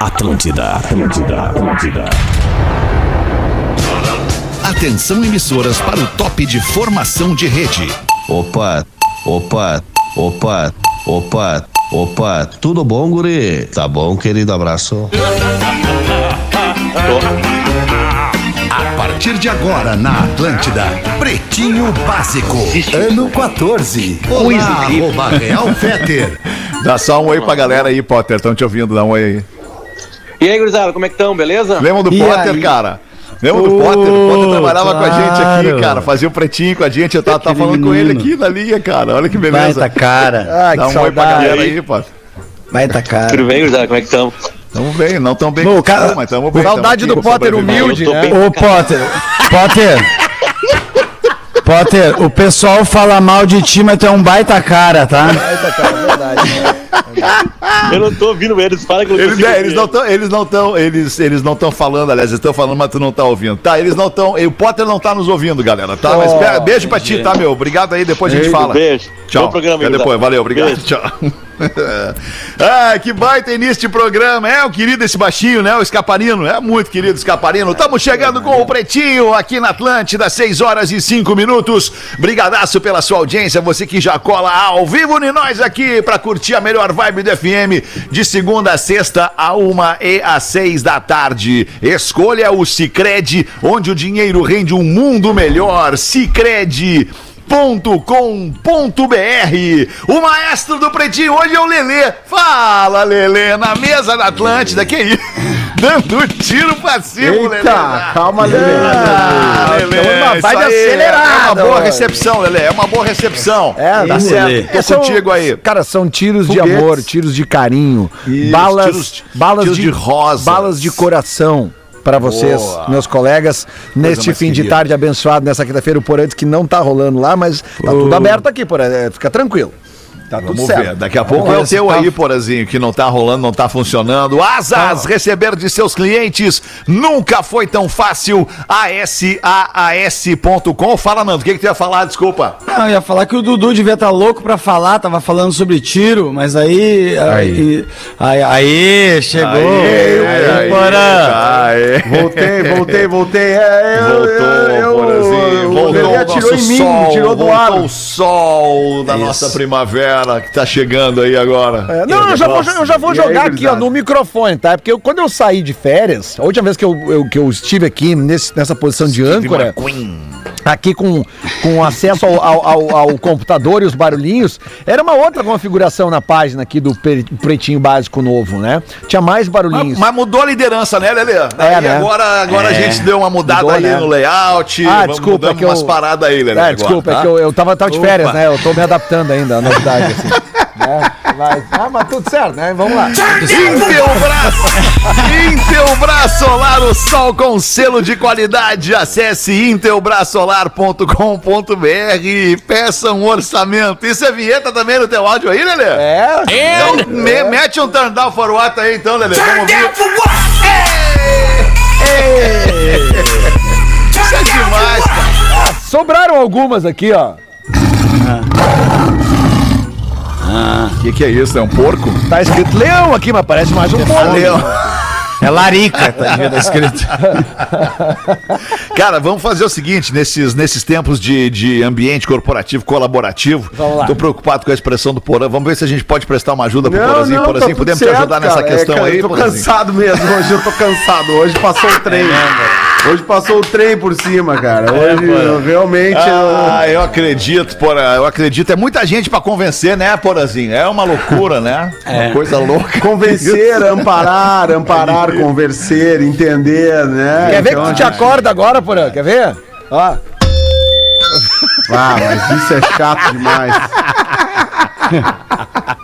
Atlântida, Atlântida, Atlântida. Atenção emissoras para o top de formação de rede. Opa, opa, opa, opa, opa, tudo bom, guri? Tá bom, querido, abraço. A partir de agora na Atlântida, Pretinho Básico, ano 14. Olá, arroba Real Feter. Dá só um oi pra galera aí, Potter. Estão te ouvindo, dá um oi aí. E aí, gurizada, como é que estão? Beleza? Lembra do E Potter, aí? cara? Lembra do Potter? O Potter trabalhava com a gente aqui, claro. cara. Fazia o pretinho com a gente. Eu tava, tava falando com ele menino. aqui na linha, cara. Olha que beleza. Baita cara. Ah, Dá que um oi pra saudade. galera aí, Potter. Baita cara. Tudo bem, gurizada? Como é que estão? Tamo bem, não tão bem Bom, cara, mas tamo bem. Saudade tamo do Potter humilde, né? Ô, Potter, Potter. Potter, o pessoal fala mal de ti, mas tu é um baita cara, tá? Baita cara, é verdade. Eu não tô ouvindo eles, fala que eu não Eles, é, eles ver. não estão, eles não estão, eles, eles não estão falando, aliás, eles estão falando, mas tu não tá ouvindo. Tá, eles não estão, o Potter não tá nos ouvindo, galera, tá? Mas Oh, pera- beijo pra ti, tá, meu? Obrigado aí, depois a gente fala. Beijo. Tchau. Bom programa, Até gurizada. depois, valeu, obrigado. Beijo. Tchau. ah, que baita início de programa. É o querido esse baixinho, né? O Escaparino. É muito querido Escaparino. Estamos chegando com o Pretinho aqui na Atlântida, 6 horas e 5 minutos. Brigadaço pela sua audiência. Você que já cola ao vivo em nós aqui para curtir a melhor vibe do FM de segunda a sexta, a uma e às seis da tarde. Escolha o Cicred, onde o dinheiro rende um mundo melhor. Cicred com.br O maestro do Pretinho hoje é o Lelê. Fala, Lelê, na mesa da Atlântida. Que isso? Dando tiro pra cima, Lelê. Eita, calma, Lelê. Ah, Lelê, vibe aí, acelerada É uma boa recepção, Lelê. É uma boa recepção. É, tá isso, certo. Lelê. Tô São- contigo aí. Cara, são tiros Foguetes. de amor, tiros de carinho, Isso, balas, tiros- balas tiros de rosas. balas de coração para vocês, Boa. meus colegas, neste mais fim de querida. tarde abençoado nessa quinta-feira, o Porã diz que não tá rolando lá, mas tá tudo aberto aqui, Porã, é, fica tranquilo. Tá tudo Vamos certo. ver. Daqui a pouco Vamos é o teu tá- aí, Porazinho, que não tá rolando, não tá funcionando. Asas, receber de seus clientes nunca foi tão fácil. ASAAS.com. Fala, Nando, o que, que tu ia falar? Desculpa. Não, eu ia falar que o Dudu devia estar louco pra falar, tava falando sobre tiro, mas aí. Aí, aí, aí, chegou. aí, Porã. Aê. Voltei, voltei, voltei. É, eu- Voltou, eu- Porazinho. o Voltou o nosso em mim, sol. tirou do voltou ar. o sol da nossa primavera que tá chegando aí agora. É, não, eu já vou, eu já vou E aí, jogar aqui, ó, no microfone, tá? Porque eu- quando eu saí de férias, a última vez que eu, eu- que eu estive aqui nesse- nessa posição de âncora, aqui com, com acesso ao, ao- ao- ao computador e os barulhinhos, era uma outra configuração na página aqui do Pre- Pretinho Básico Novo, né? Tinha mais Mas, barulhinhos. mas mudou a liderança, né, Lelê? Aí né? Agora, agora a gente deu uma mudada Mudou, aí né? no layout. Ah, desculpa, é que eu- umas paradas aí, Lelê. É, agora, desculpa, tá? é que eu, eu tava, tava de férias, Opa. né? Eu tô me adaptando ainda à novidade, assim. né? Mas, ah, mas tudo certo, né? Vamos lá. Intelbras! Intelbras Solar, o sol com selo de qualidade. Acesse intelbrasolar.com.br e peça um orçamento. Isso é vinheta também no teu áudio aí, Lelê? É, Então, me- mete um turn down for what aí então, Lelê. Vamos ouvir. Isso é demais, cara. sobraram algumas aqui, ó. O que, que é isso? É um porco? Tá escrito leão aqui, mas parece mais um porco. É larica, tá estar escrito. Cara, vamos fazer o seguinte, nesses, nesses tempos de, de ambiente corporativo colaborativo, Vamos lá. tô preocupado com a expressão do Porã, vamos ver se a gente pode prestar uma ajuda pro Não, Porazinho. não, Porazinho, tá podemos certo, te ajudar nessa cara. questão É, cara, aí, Eu tô Porazinho? cansado mesmo, hoje eu tô cansado. Hoje passou o trem. Hoje passou o trem por cima, cara. Hoje eu realmente. Ah, eu acredito, Porã, eu acredito. É muita gente pra convencer, né, Porazinho? É uma loucura, né? Uma coisa louca. eu- Convencer, amparar, amparar, convencer, entender, né? Quer ver Então, que tu te acorda agora, Porã? Quer ver? Ó. Ah, mas isso é chato demais.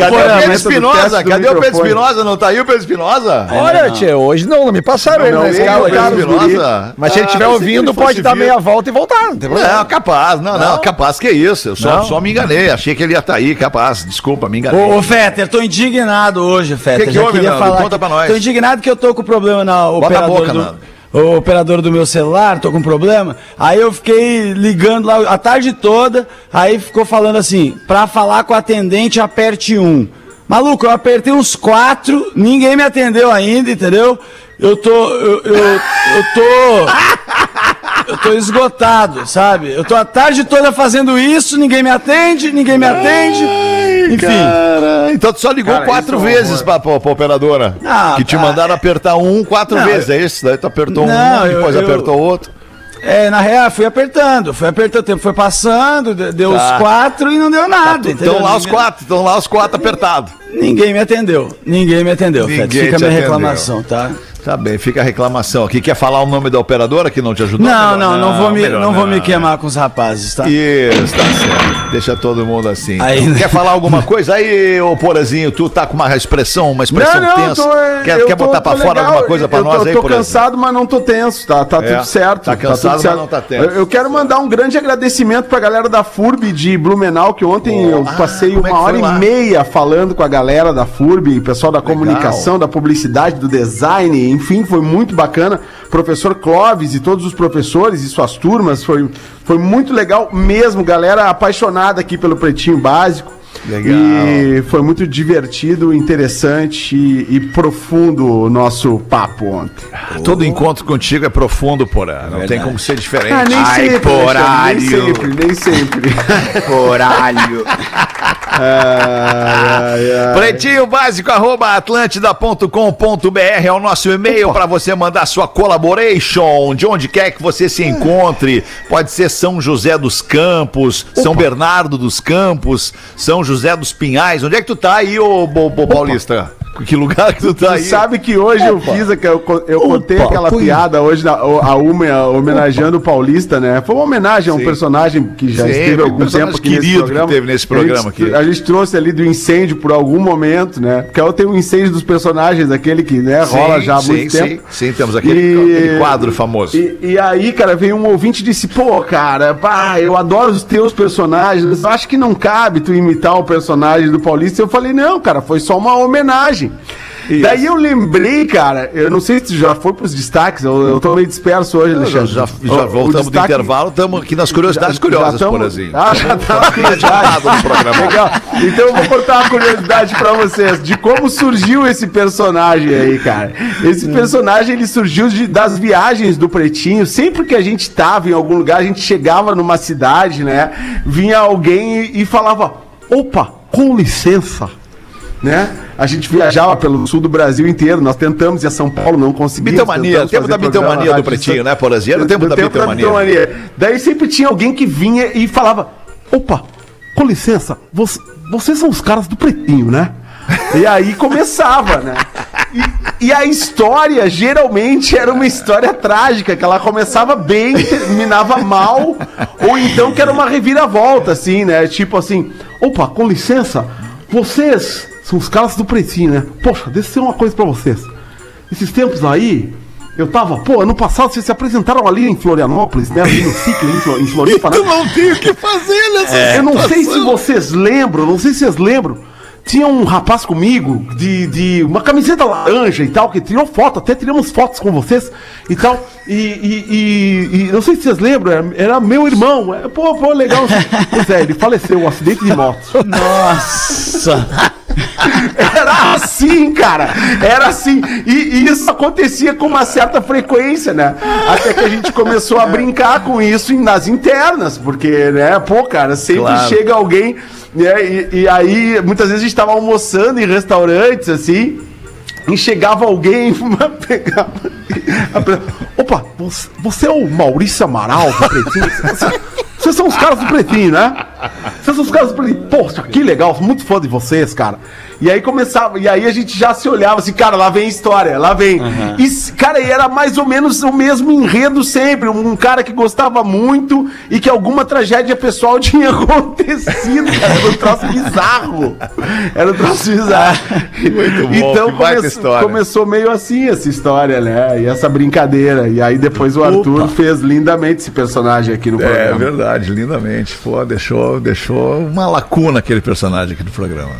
Cadê o Pedro Espinosa? Cadê o Pedro. Espinosa? Não tá aí o Pedro Espinosa? Olha, tia, hoje não, não me passaram ele não, na escala. Pedro Espinosa? Mas se ele Ah, estiver que ouvindo, pode dar meia volta e voltar. Não tem problema. Não, capaz, não, não, capaz que é isso. Eu só, só me enganei. Achei que ele ia estar aí, capaz. Desculpa, me enganei. Ô, Fetter, tô indignado hoje, Fetter. Que que Já houve, queria Nando? falar. Conta que- pra nós. Tô indignado que eu tô com problema na a operadora boca, do... Nando. O operador do meu celular, tô com problema. Aí eu fiquei ligando lá a tarde toda, aí ficou falando assim, pra falar com o atendente aperte um. Maluco, eu apertei uns quatro, ninguém me atendeu ainda, entendeu? Eu tô. Eu, eu, eu tô. Eu tô esgotado, sabe? Eu tô a tarde toda fazendo isso, ninguém me atende, ninguém me atende. Enfim. Cara, então tu só ligou Cara, quatro é vezes pra, pra, pra operadora. Ah, que te tá. mandaram apertar um quatro Não, vezes, é isso? Daí tu apertou Não, um, eu- depois eu- apertou outro. É, na real, fui apertando, fui apertando, o tempo foi passando, de- deu Tá. os quatro e não deu nada. entendeu? Estão lá os quatro, estão lá os quatro apertados. Ninguém me atendeu, ninguém me atendeu, Ninguém Fred. Fica a minha atendeu. reclamação, tá? Tá bem, fica a reclamação aqui. Quer falar o nome da operadora que não te ajudou? Não, não, não vou me, melhor não vou me queimar com os rapazes, tá? Isso, tá certo. Deixa todo mundo assim. Aí- né? Quer falar alguma coisa? Aí, ô Porazinho, tu tá com uma expressão, uma expressão tensa. quer eu quer botar pra tô fora legal. alguma coisa pra eu nós tô, aí, tô Porazinho? cansado, mas não tô tenso, tá? Tá É, tudo certo. tá cansado, tudo mas certo. não tá tenso. Eu, eu quero mandar um grande agradecimento pra galera da FURB de Blumenau, que ontem eu Ah, passei é uma que hora foi e lá? meia falando com a galera da FURB, pessoal da comunicação, da publicidade, do design, enfim, foi muito bacana. Professor Clóvis e todos os professores e suas turmas, foi, foi muito legal mesmo, galera apaixonada aqui pelo Pretinho Básico. Legal. E foi muito divertido, interessante e, e profundo o nosso papo ontem. Todo encontro contigo é profundo, Porã. Não tem como ser diferente. Ah, nem Ai, sempre, poralho. nem sempre, nem sempre. Coralho. Ai, ai, ai. Pretinho básico, arroba atlântida.com.br é o nosso e-mail para você mandar sua collaboration de onde quer que você se encontre. Pode ser São José dos Campos, São Bernardo dos Campos, São José dos Pinhais. Onde é que tu tá aí, ô, ô, ô Paulista? Que lugar que tu tá Tu aí? sabe que hoje eu fiz, a- eu, eu contei Opa, aquela fui. piada hoje, a Uma homenageando o Paulista, né? Foi uma homenagem a um Sim. personagem que já Sim, esteve há um algum tempo aqui nesse querido que programa. teve nesse A programa gente- aqui. A gente trouxe ali do incêndio por algum momento, né? Porque eu tenho o incêndio dos personagens, aquele que né, Sim, rola já há sim, muito sim, tempo. Sim, temos aquele, E- aquele quadro famoso. E, e aí, cara, veio um ouvinte e disse: Pô, cara, pá, eu adoro os teus personagens, acho que não cabe tu imitar o personagem do Paulista. Eu falei: Não, cara, foi só uma homenagem. Daí eu lembrei, cara, eu não sei se já foi pros destaques, eu, eu tô meio disperso hoje, Já, Alexandre. já, já o voltamos do destaque- intervalo, estamos aqui nas curiosidades já curiosas, tamo- Porazinho. Ah, já tá nas. Legal. Então eu vou contar uma curiosidade pra vocês de como surgiu esse personagem aí, cara. Esse personagem ele surgiu de- das viagens do Pretinho. Sempre que a gente tava em algum lugar, a gente chegava numa cidade, né? Vinha alguém e, e falava: "Opa, com licença". Né? A gente viajava pelo sul do Brasil inteiro, nós tentamos ir a São Paulo, não conseguimos. Bitomania, tentamos tempo da bitomania do Pretinho, né, Porazinho? Era o tempo da bitomania. bitomania. Daí sempre tinha alguém que vinha e falava: opa, com licença, voc- vocês são os caras do Pretinho, né? E aí começava, né? E, e a história geralmente era uma história trágica, que ela começava bem, terminava mal, ou então que era uma reviravolta, assim, né? Tipo assim, opa, com licença, vocês são os caras do Pretinho, né? Poxa, deixa eu dizer uma coisa pra vocês. Esses tempos aí, eu tava, pô, ano passado vocês se apresentaram ali em Florianópolis, né? Ali no ciclo, em, Flo- em Floripa, né? não tem o que fazer nessa Eu não sei se vocês lembram, não sei se vocês lembram. Tinha um rapaz comigo de, de uma camiseta laranja e tal, que tirou foto, até tiramos fotos com vocês e tal. E, e, e- e não sei se vocês lembram, era, era meu irmão. É, pô, pô, legal. Pois é, ele faleceu, um acidente de moto. Nossa. Era assim, cara. Era assim. E, e isso acontecia com uma certa frequência, né? Até que a gente começou a brincar com isso nas internas, porque, né, pô, cara, sempre Claro. chega alguém, né? E, e aí, muitas vezes a gente tava almoçando em restaurantes, assim. E chegava alguém, pegava. Opa, você, é o Maurício Amaral do Pretinho? Você- Vocês são os caras do Pretinho, né? Vocês são os caras Pretinho. Poxa, que legal, muito fã de vocês, cara. E aí começava, e aí a gente já se olhava assim, cara, lá vem história, lá vem. E, s- cara, e era mais ou menos o mesmo enredo sempre. Um cara que gostava muito e que alguma tragédia pessoal tinha acontecido, cara. Era um troço bizarro. Era um troço bizarro. Muito bom, então come- começou meio assim essa história, né? E essa brincadeira. E aí depois o Arthur fez lindamente esse personagem aqui no É programa. verdade, lindamente. Pô, deixou, deixou uma lacuna aquele personagem aqui do programa.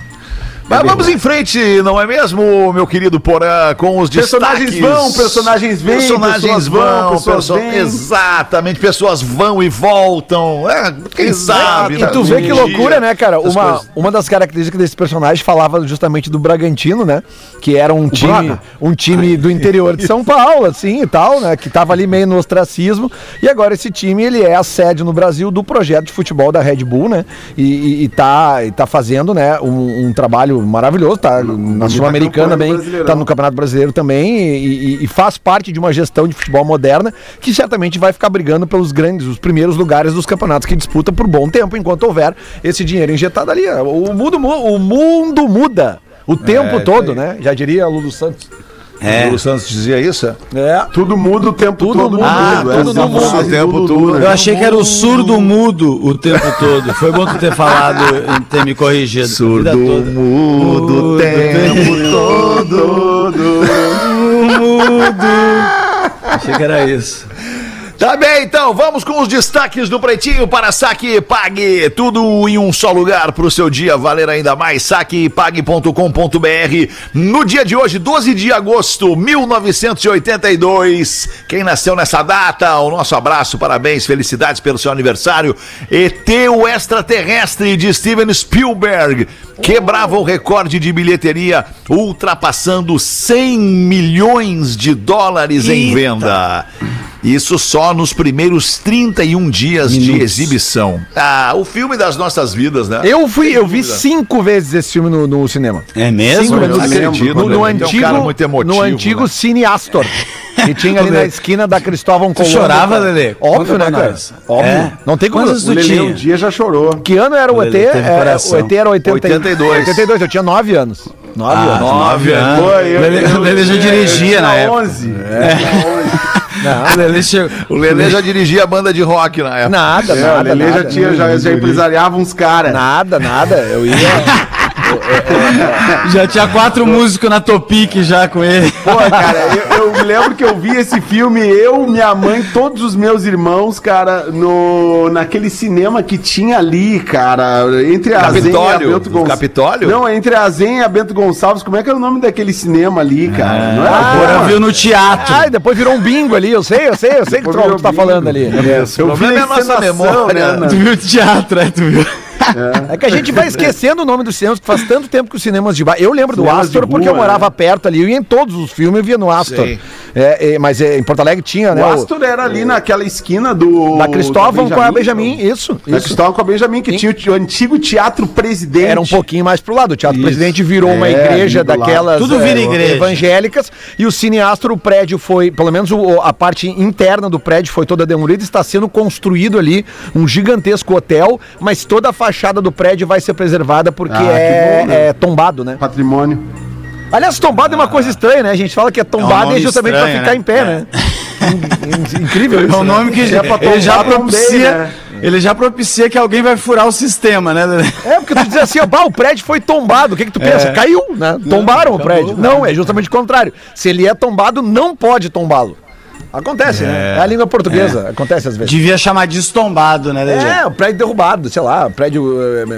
Mas vamos em frente, não é mesmo, meu querido Porã, com os Personagens destaques. vão, personagens vêm, personagens pessoas vão, pessoas. Exatamente, pessoas vão e voltam. É, quem sabe? E tu vê que loucura, né, cara? essas Uma, coisas. uma das características desse personagem falava justamente do Bragantino, né? Que era um time, Braga. um time do interior de São Paulo, assim e tal, né? Que tava ali meio no ostracismo. E agora esse time, ele é a sede no Brasil do projeto de futebol da Red Bull, né? E, e, e tá, e tá fazendo, né, um, um trabalho maravilhoso, tá na Sul-Americana também, tá no Campeonato Brasileiro também e, e- e faz parte de uma gestão de futebol moderna que certamente vai ficar brigando pelos grandes, os primeiros lugares dos campeonatos que disputa por bom tempo, enquanto houver esse dinheiro injetado ali. O mundo, mu- o mundo muda o tempo todo, né? Já diria Lulu Santos. O Lulu Santos dizia isso? é? É. Tudo muda o tempo Tudo todo. muda, Ah, tudo essa no frase mundo, o tempo tudo todo. Eu achei que era o surdo mudo o tempo todo. Foi bom tu ter falado e ter me corrigido. Surdo A vida toda. mudo o tempo todo. Mudo. Achei que era isso. Tá bem, então vamos com os destaques do Pretinho para Saque e Pague. Tudo em um só lugar para o seu dia valer ainda mais. Saquepague.com.br. No dia de hoje, 12 de agosto 1982. Quem nasceu nessa data, o nosso abraço, parabéns, felicidades pelo seu aniversário. ET o extraterrestre de Steven Spielberg quebrava o recorde de bilheteria, ultrapassando 100 milhões de dólares em venda. Isso só nos primeiros 31 dias de exibição. Ah, o filme das nossas vidas, né? Eu fui, eu vi cinco vezes esse filme no, no cinema. É mesmo? Cinco vezes no, acredito, cinema. no, né? no Ele é um antigo, cara muito emotivo, no antigo né? Cine Astor. Que tinha ali na esquina da Cristóvão Colombo. chorava, Lelê? Óbvio, Conta né, cara? nós. Óbvio. É? Não tem como. Quantos O tu Lelê tinha? um dia já chorou. Que ano era o ET? Lelê É, o ET era 80, 82. 82, eu tinha 9 anos. 9 Ah, anos. nove anos. Pô, eu- Lelê- eu- Lelê já eu- dirigia eu na tinha época. 11. O Lelê chegou. O Lelê já dirigia a banda de rock na época. Nada, É, o nada. Lelê já, tinha, já, já empresariava uns caras. Nada, nada. Eu ia. Já tinha quatro músicos na Topic já com ele. Pô, cara, eu, eu me lembro que eu vi esse filme, eu, minha mãe, todos os meus irmãos, cara, no, naquele cinema que tinha ali, cara, entre a Zen e a Capitólio? Bento Gonçalves. Capitólio? Não, entre a Zen e a Bento Gonçalves, como é que era o nome daquele cinema ali, cara? Não era Agora viu no teatro. Ai, depois virou um bingo ali. Eu sei, eu sei, eu sei que Depois tu, virou tu tá bingo. falando ali. Eu O problema é a nossa memória. né, Tu viu o teatro, é, tu viu? É que a gente vai esquecendo o nome dos cinemas, que faz tanto tempo que os cinemas de bairro. Eu lembro do Cinemas de Astor porque eu morava né? perto ali. Eu ia em todos os filmes, eu via no Astor. Sim. É, é, mas é, em Porto Alegre tinha, né? O o- Astor era ali naquela esquina do. Da Cristóvão com a Benjamin, isso. Da isso. Cristóvão com a Benjamin, que tinha o, o antigo Teatro Presidente. Era um pouquinho mais pro lado. O Teatro Isso. Presidente virou uma É, igreja daquelas Tudo vira eh, igreja. evangélicas. E o Cine Astro, o prédio foi, pelo menos o- a parte interna do prédio foi toda demolida. Está sendo construído ali um gigantesco hotel, mas toda a fachada do prédio vai ser preservada porque Ah, é, bom, né? é tombado, né? Patrimônio. Aliás, tombado é uma coisa estranha, né? A gente fala que é tombado é justamente estranho, pra ficar né? em pé, né? In- in- Incrível isso. É um né? nome que Se é ele já propicia. né? Ele já propicia que alguém vai furar o sistema, né? É, porque tu diz assim, ó, bah, o prédio foi tombado. O que que tu pensa? É. Caiu, né? Tombaram o prédio. Não, é justamente o contrário. Se ele é tombado, não pode tombá-lo. Acontece, né? É a língua portuguesa. Acontece às vezes. Devia chamar de estombado, né, Lelê? É, o prédio derrubado, sei lá, o prédio.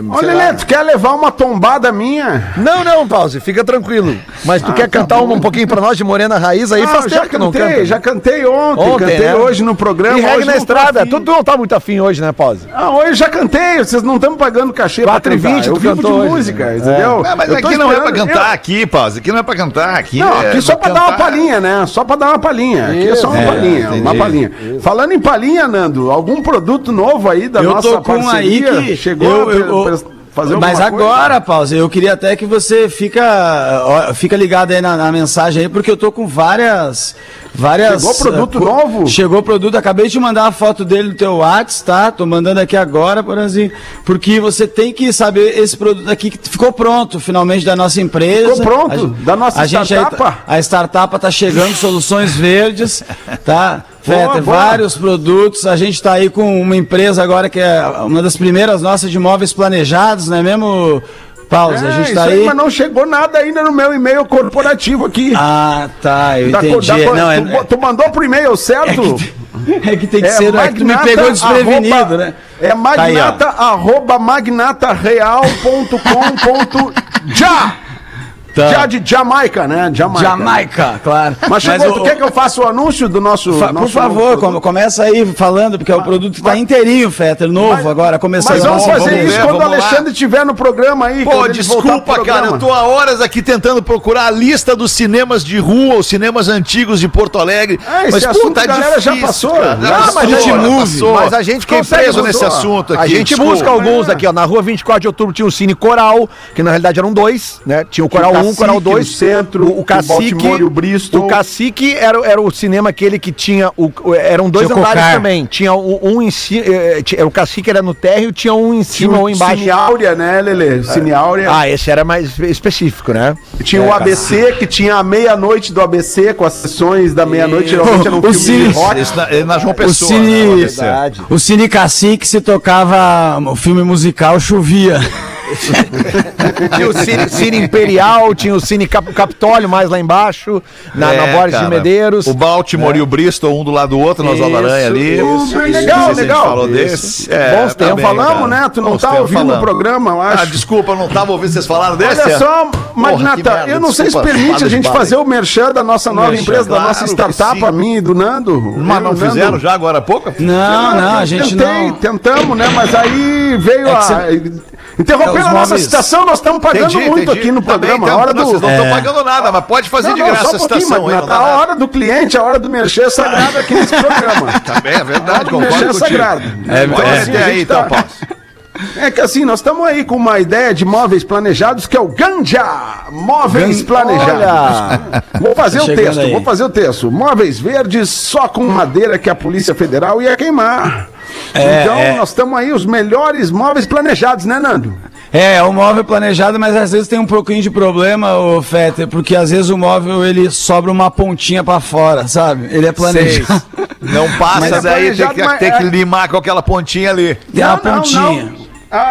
lá. Lelê, tu quer levar uma tombada minha? Não, não, pause, fica tranquilo. Mas tu quer cantar um, um pouquinho pra nós de Morena Raiz aí? Ah, faz já tempo que não cantei, canta. já cantei ontem, Ontem, cantei né? hoje no programa. E hoje na estrada. Tu, tu não tá muito afim hoje, né, pause? Ah, hoje eu já cantei, vocês não estão pagando cachê pra 4 e cantar. 20 Eu tu vivo de hoje. música, É. entendeu? Ah, mas Eu aqui não é pra cantar aqui, Paz. Aqui não é pra cantar aqui. Não, é aqui só pra dar uma palhinha, né? Só pra dar uma palhinha. Aqui é só uma Isso. palhinha, É, uma palhinha. Falando em palhinha, Nando, algum produto novo aí da Eu nossa parceria? que chegou eu- eu- pre- fazer Mas alguma coisa? agora, Pause, eu queria até que você fica, fica ligado aí na, na mensagem aí, porque eu tô com várias. várias Chegou produto eh, co- novo? Chegou produto, acabei de mandar a foto dele no teu WhatsApp, tá? Tô mandando aqui agora, Poranzinho, porque você tem que saber esse produto aqui que ficou pronto, finalmente, da nossa empresa. Ficou pronto? A Da nossa a gente aí startup? tá- a startup tá chegando, soluções verdes, tá? Fetter, vários produtos. A gente está aí com uma empresa agora que é uma das primeiras nossas de móveis planejados, não é mesmo, Pausa, a gente É, tá isso aí. mas não chegou nada ainda no meu e-mail corporativo aqui. Ah, tá, eu Da entendi. da não, é, tu, bo- tu mandou pro e-mail, certo? é que tem que ser, é que tu me pegou desprevenido, arroba- né? É Tá aí, magnata, arroba magnatareal.com.já. Tá. Já de Jamaica, né? Jamaica. Jamaica, claro. Mas chegou, o- tu quer que eu faça o anúncio do nosso... Fa- por nosso favor, novo come- começa aí falando, porque o produto tá inteirinho, Fetter, novo Mas- agora, começando. Mas vamos Vamos fazer ver, isso quando o vamos. Alexandre estiver no programa aí. Pô, desculpa, cara, eu tô há horas aqui tentando procurar a lista dos cinemas de rua, os cinemas antigos de Porto Alegre. Ah, esse assunto a galera já passou. cara. Já Já passou, passou, já já passou. passou. Mas a gente Fiquei preso nesse assunto aqui. A gente desculpa. busca alguns aqui, ó. Na rua 24 de outubro tinha o Cine Coral, que na realidade eram dois, né? Tinha o Coral Tinha o 1, o Coral Cacique, 2. o Centro, o, o o Cacique. O Bristol. O Cacique era, era o cinema aquele que tinha. O, o- eram dois Tinha o andares Cocar. também. Tinha um, um em cima. O Cacique era no térreo, tinha um em cima o ou embaixo. Cine Áurea, né, Lele? Cine Áurea. Ah, esse era mais espe- específico, né? Tinha o ABC, que tinha a meia-noite do ABC, com as sessões da meia-noite, geralmente era um O filme Cine- de rock. Isso na, na João O Pessoa. Cine, né, ABC. o Cine Cacique se tocava o filme musical chovia. Tinha o Cine, Cine Imperial, tinha o Cine Cap- Capitólio mais lá embaixo, na, na É, Borges cara. de Medeiros. O Baltimore e o Bristol, um do lado do outro, nas Isso, Aranha ali. isso, isso, legal, gente legal. falou Isso. desse. Bons tempos, bem, falamos, cara. né? Tu não Bons tá ouvindo o falamos. programa, eu acho. Ah, desculpa, eu não tava ouvindo vocês falaram desse. Olha só, Porra, que Magnata, merda, eu não sei se permite a gente fazer o merchan da nossa nova Merchan, empresa, da claro nossa que startup, a mim e do Nando. Mas não o fizeram já agora há pouco? Não, não, a gente Tentei, não. tentamos, né? Mas aí veio É a. cê- Interrompendo É, os a nossa móveis- citação, nós estamos pagando Entendi, muito entendi. aqui no Também programa. a hora não, do. Vocês não estão É. pagando nada, mas pode fazer Não, de não, graça só a um pouquinho, citação aí. A hora do cliente, a hora do merchan é sagrada aqui nesse programa. Também é A verdade, concordo é contigo. sagrado. É, Então, é. assim, a aí, gente então, tá- Paulo. É que assim, nós estamos aí com uma ideia de móveis planejados que é o Ganja Móveis Gan- Planejados. Vou fazer Tá o texto, aí. vou fazer o texto. Móveis verdes só com madeira que a Polícia Federal ia queimar. É, então, é. nós estamos aí, os melhores móveis planejados, né, Nando? É, o móvel planejado, mas às vezes tem um pouquinho de problema, o Fetter, porque às vezes o móvel ele sobra uma pontinha pra fora, sabe? Ele é planejado. Não passa Mas é daí, tem que, mas tem é- que limar com aquela pontinha ali. Tem uma pontinha. A,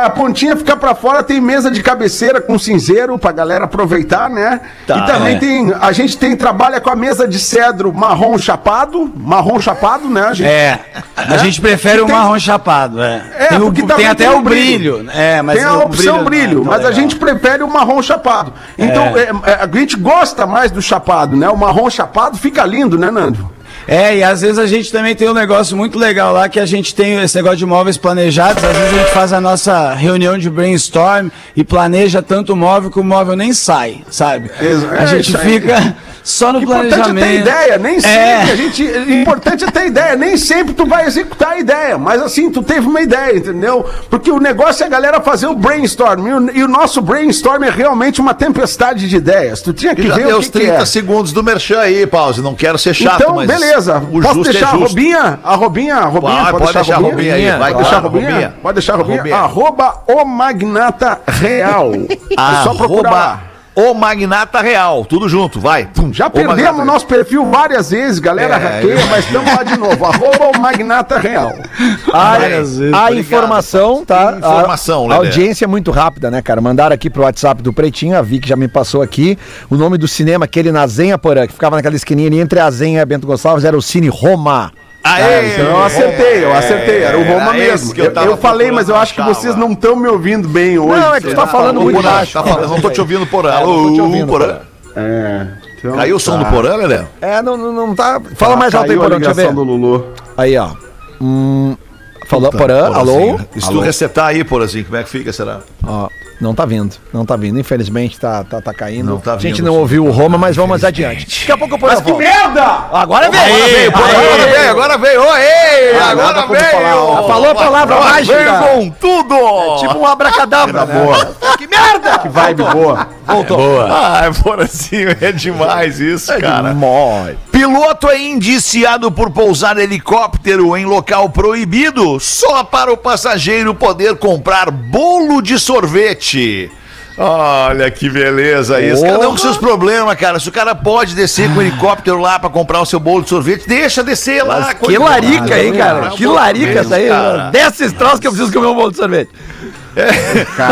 a pontinha fica pra fora, tem mesa de cabeceira com cinzeiro pra galera aproveitar, né? Tá, e também é. tem, a gente tem, trabalha com a mesa de cedro marrom chapado, marrom chapado, né? A gente, É, a gente prefere o tem- marrom chapado, é. É, tem, o- porque tem até tem o brilho. brilho. É, mas tem a opção brilho, é tão mas a legal. gente prefere o marrom chapado. Então, é, é, a gente gosta mais do chapado, né? O marrom chapado fica lindo, né, Nando? É, e às vezes a gente também tem um negócio muito legal lá que a gente tem esse negócio de móveis planejados. Às vezes a gente faz a nossa reunião de brainstorm e planeja tanto o móvel que o móvel nem sai, sabe? Exa- a é gente fica só no O importante é planejamento. ter ideia, nem sempre É. a gente. O importante é ter ideia, nem sempre tu vai executar a ideia, mas assim, tu teve uma ideia, entendeu? Porque o negócio é a galera fazer o brainstorm, e o, e o nosso brainstorm é realmente uma tempestade de ideias. Tu tinha que Já ver o os que, que 30 é. segundos do merchan aí, pause. Não quero ser chato, Então, mas. beleza. O Posso justo deixar é a justo. Robinha? A Robinha, a Robinha, Pode, pode deixar a Robinha aí, vai, pode deixar a claro, Robinha? Robinha. Pode deixar a Robinha? Robinha. Arroba o Magnata Real. É só procurar o Magnata Real. Tudo junto, vai. Pum, Já o perdemos Magnata o nosso perfil várias vezes, galera É, hackeia, eu- mas estamos lá de novo. Arroba o Magnata Real. A, Várias vezes. a Obrigado, informação, tá? Informação, a, a audiência é muito rápida, né, cara? Mandaram aqui pro WhatsApp do Pretinho, a Vic já me passou aqui. O nome do cinema, aquele na Zenha Porã, que ficava naquela esquininha ali entre a Zenha e a Bento Gonçalves, era o Cine Roma. Aê! Então eu acertei, eu acertei, era o Roma Era mesmo. que eu Eu, tava eu falei, mas eu acho que vocês não estão me ouvindo bem hoje. Não, é que tu tá falando Ô, muito baixo. tá falando, não tô te ouvindo, Porã. É, Alô, ouvindo, Porã. É, então Caiu o som tá. do Porã, Lelé? É, não, não, não tá. Fala mais alto aí, Porã, deixa eu ver. do Lulu. Aí, ó. Hum, falou, Porã, alô? Se tu resetar aí, Porãzinho, como é que fica, será? Ó, não tá vindo, não tá vindo. Infelizmente tá, tá, tá caindo. Não tá a gente vindo, não ouviu o Roma, mas vamos adiante. Daqui a pouco o Porã Mas que merda! Agora veio! Agora veio, agora veio, agora veio. Oi, Ah, agora nada como veio. falar, ó. Falou a palavra mágica. Veio com tudo. Tipo um abracadabra, né? boa. Que merda! Que vibe boa. Voltou. Ah, Porãzinho, é demais isso, cara. Mole. Piloto é indiciado por pousar helicóptero em local proibido só para o passageiro poder comprar bolo de sorvete. Olha que beleza isso. Cada um com seus problemas, cara. Se o cara pode descer com o helicóptero lá pra comprar o seu bolo de sorvete, deixa descer lá. Que larica aí, cara. Que larica essa aí. Desce esse troço que eu preciso comer um bolo de sorvete.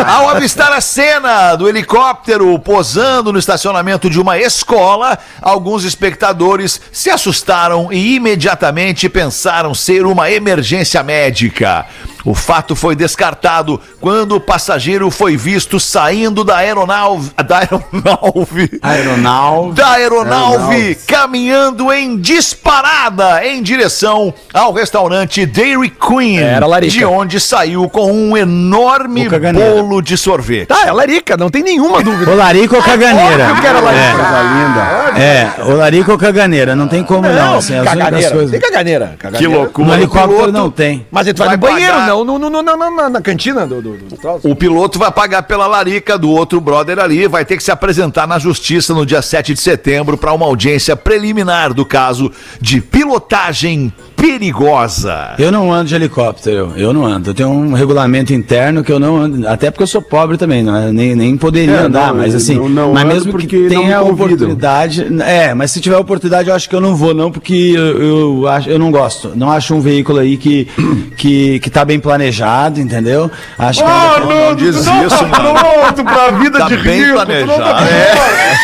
Ao avistar a cena do helicóptero posando no estacionamento de uma escola, alguns espectadores se assustaram e imediatamente pensaram ser uma emergência médica. O fato foi descartado quando o passageiro foi visto saindo da aeronave. Da aeronave. Aeronau. Da aeronave caminhando em disparada em direção ao restaurante Dairy Queen, Era larica. de onde saiu com um enorme bolo de sorvete. Tá, é larica, não tem nenhuma dúvida. O larico ou caganeira? Óbvio que era larica. Coisa linda. É, o larico ou caganeira, não tem como não, assim, as únicas caganeira. coisas. Tem caganeira. Que caganeira. loucura. No helicóptero não tem. Mas ele vai, Vai no banheiro, pagar. Não no- na, na cantina do, do, do. O piloto vai pagar pela larica do outro brother ali, vai ter que se apresentar na justiça no dia 7 de setembro para uma audiência preliminar do caso de pilotagem perigosa. Eu não ando de helicóptero, eu não ando. Eu tenho um regulamento interno que eu não ando, até porque eu sou pobre também, não é? nem, nem poderia É, andar, não, mas assim, não- não mas mesmo porque não tenha a oportunidade, é, mas se tiver oportunidade eu acho que eu não vou não, porque eu, eu acho, eu não gosto, não acho um veículo aí que que, que tá bem planejado, entendeu? Acho que Ah, anda- não, diz tu não isso, tá mano. pronto pra vida Tá de bem rico. Tu não tá planejado.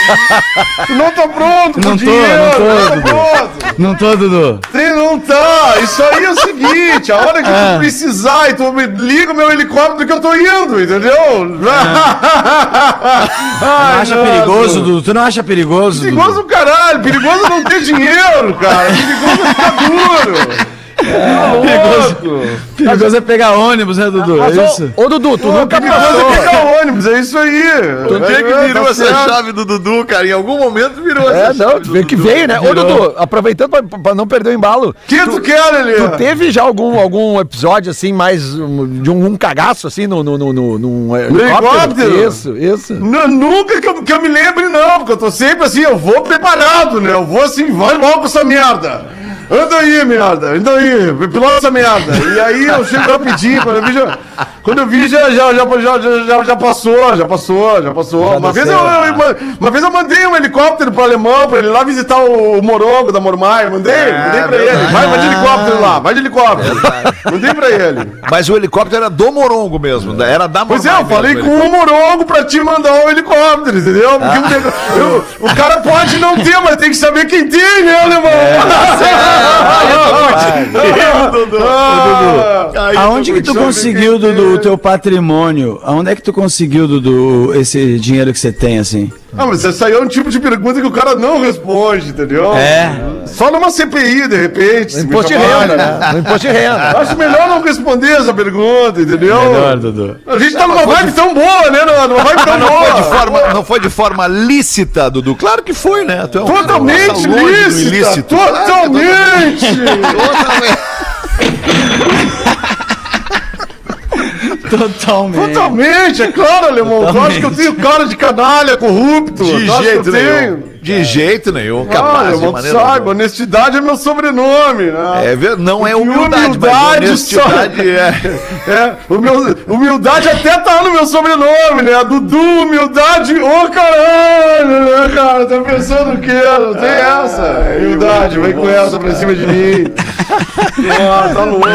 pronto. Tu não tá pronto Não tô, dinheiro. não tô, tu não tá Dudu. não tô, Dudu. Você não tá. Isso aí é o seguinte, a hora que Ah. tu precisar, e tu me liga o meu helicóptero que eu tô indo, entendeu? Tu não acha perigoso, Dudu? Tu não acha perigoso, Dudu? Perigoso o caralho, perigoso não ter dinheiro, cara. Perigoso é ficar duro. Perigoso. Perigoso é pegar ônibus, né, Dudu? Mas, É isso? ô, Dudu, tu nunca Perigoso passou. é pegar ônibus, é isso aí. Onde é que É, virou tá essa certo. chave do Dudu, cara? Em algum momento virou É, essa não, chave vê que Dudu. veio, né? Ô, Dudu, aproveitando pra, pra não perder o embalo, que tu quer, Lelê? tu teve já algum, algum episódio, assim, mais de um, um cagaço, assim, no, no, no, no, num helicóptero? Isso, isso. N- nunca que eu, que eu me lembre, não, porque eu tô sempre assim, eu vou preparado, né? Eu vou assim, vai logo com essa merda. Anda aí, merda, anda aí, pilota essa merda. E aí eu chego rapidinho, quando eu vi já, quando eu vi, já, já, já, já, já, já passou, já passou, já passou. uma, vez eu, eu- uma, vez eu mandei um helicóptero pro alemão, pra ele lá visitar o, Morongo da Mormai, mandei, mandei pra ele. Vai, vai de helicóptero lá, vai de helicóptero. Mandei pra ele. Mas o helicóptero era do Morongo mesmo, era da Pois é, eu Mormai falei com o Morongo pra te mandar o helicóptero, entendeu? Porque o cara pode não ter, mas tem que saber quem tem, né, alemão? Aonde que tu conseguiu, Dudu, o teu patrimônio? Aonde é que tu conseguiu, Dudu, esse dinheiro que você tem, assim? Ah, mas essa aí é um tipo de pergunta que o cara não responde, entendeu? É. Só numa CPI, de repente. me Imposto de renda, né? No imposto de renda. Acho melhor não responder essa pergunta, entendeu? Dudu. A gente tá numa vibe tão boa, né? Numa vibe tão Não foi, de boa. forma, não foi de forma lícita, Dudu? Claro que foi, né? Tu é um- Totalmente lícita! ilícito. Totalmente! Totalmente. Totalmente, é claro, alemão. Tu acha que eu tenho cara de canalha, corrupto? De Tu jeito nenhum. De jeito nenhum. Ah, Capaz de alemão, sabe, nenhuma. honestidade é meu sobrenome, né? É, ver- não é humildade, mas honestidade só- é. É, humil- humildade até tá no meu sobrenome, né? Dudu, humildade, ô caralho, né, cara? Tá pensando o quê? Não tem essa. Humildade, vem com essa pra cima de mim. Ah, tá louco.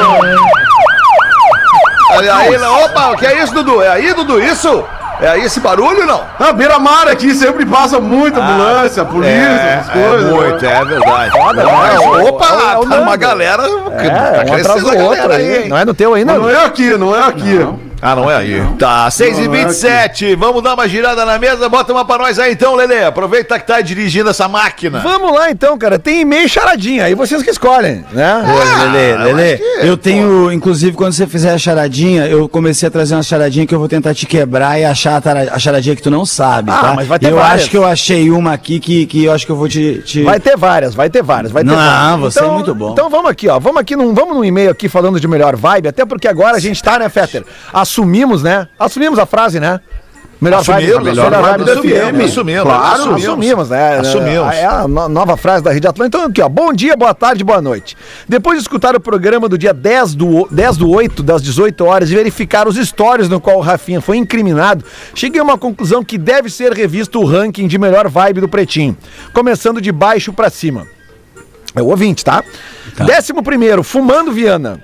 Aí, aí, opa, o que é isso, Dudu? É aí, Dudu? Isso? É aí esse barulho, não? Ah, beira-mar aqui sempre passa muita ambulância, polícia, essas coisas. é né? muito, é verdade. Foda, Mas, né? opa, É o- é o tá uma galera. É, tá um atrás do a outro aí. Não é no teu ainda? Não é aqui, não é aqui. Ah, não é aí. Tá, 6 e Não, não é 27 Vamos dar uma girada na mesa. Bota uma pra nós aí então, Lelê. Aproveita que tá dirigindo essa máquina. Vamos lá então, cara. Tem e-mail e charadinha. Aí vocês que escolhem, né? Lelê, Lelê, acho que, eu tenho, inclusive, quando você fizer a charadinha, eu comecei a trazer uma charadinha que eu vou tentar te quebrar e achar a, charadinha que tu não sabe, Ah, tá? mas vai ter eu várias. acho que eu achei uma aqui que, que eu acho que eu vou te... te- Vai ter várias, vai ter várias, vai ter Não, várias. você é muito bom. Então vamos aqui, ó. Vamos aqui num, vamos num e-mail aqui falando de melhor vibe, até porque agora a gente tá, né, Fetter? Assumimos, né? Assumimos a frase, né? Melhor Assumimos, vibe, melhor vibe do FM. Assumimos, Claro, assumimos. assumimos, né? Assumimos. É a no- nova frase da Rede Atlântica. Então aqui, ó. Bom dia, boa tarde, boa noite. Depois de escutar o programa do dia 10 do, 10 do 8, das 18 horas, e verificar os stories no qual o Rafinha foi incriminado, cheguei a uma conclusão que deve ser revisto o ranking de melhor vibe do Pretinho. Começando de baixo pra cima. É o ouvinte, tá? Décimo primeiro, Fumando Viana.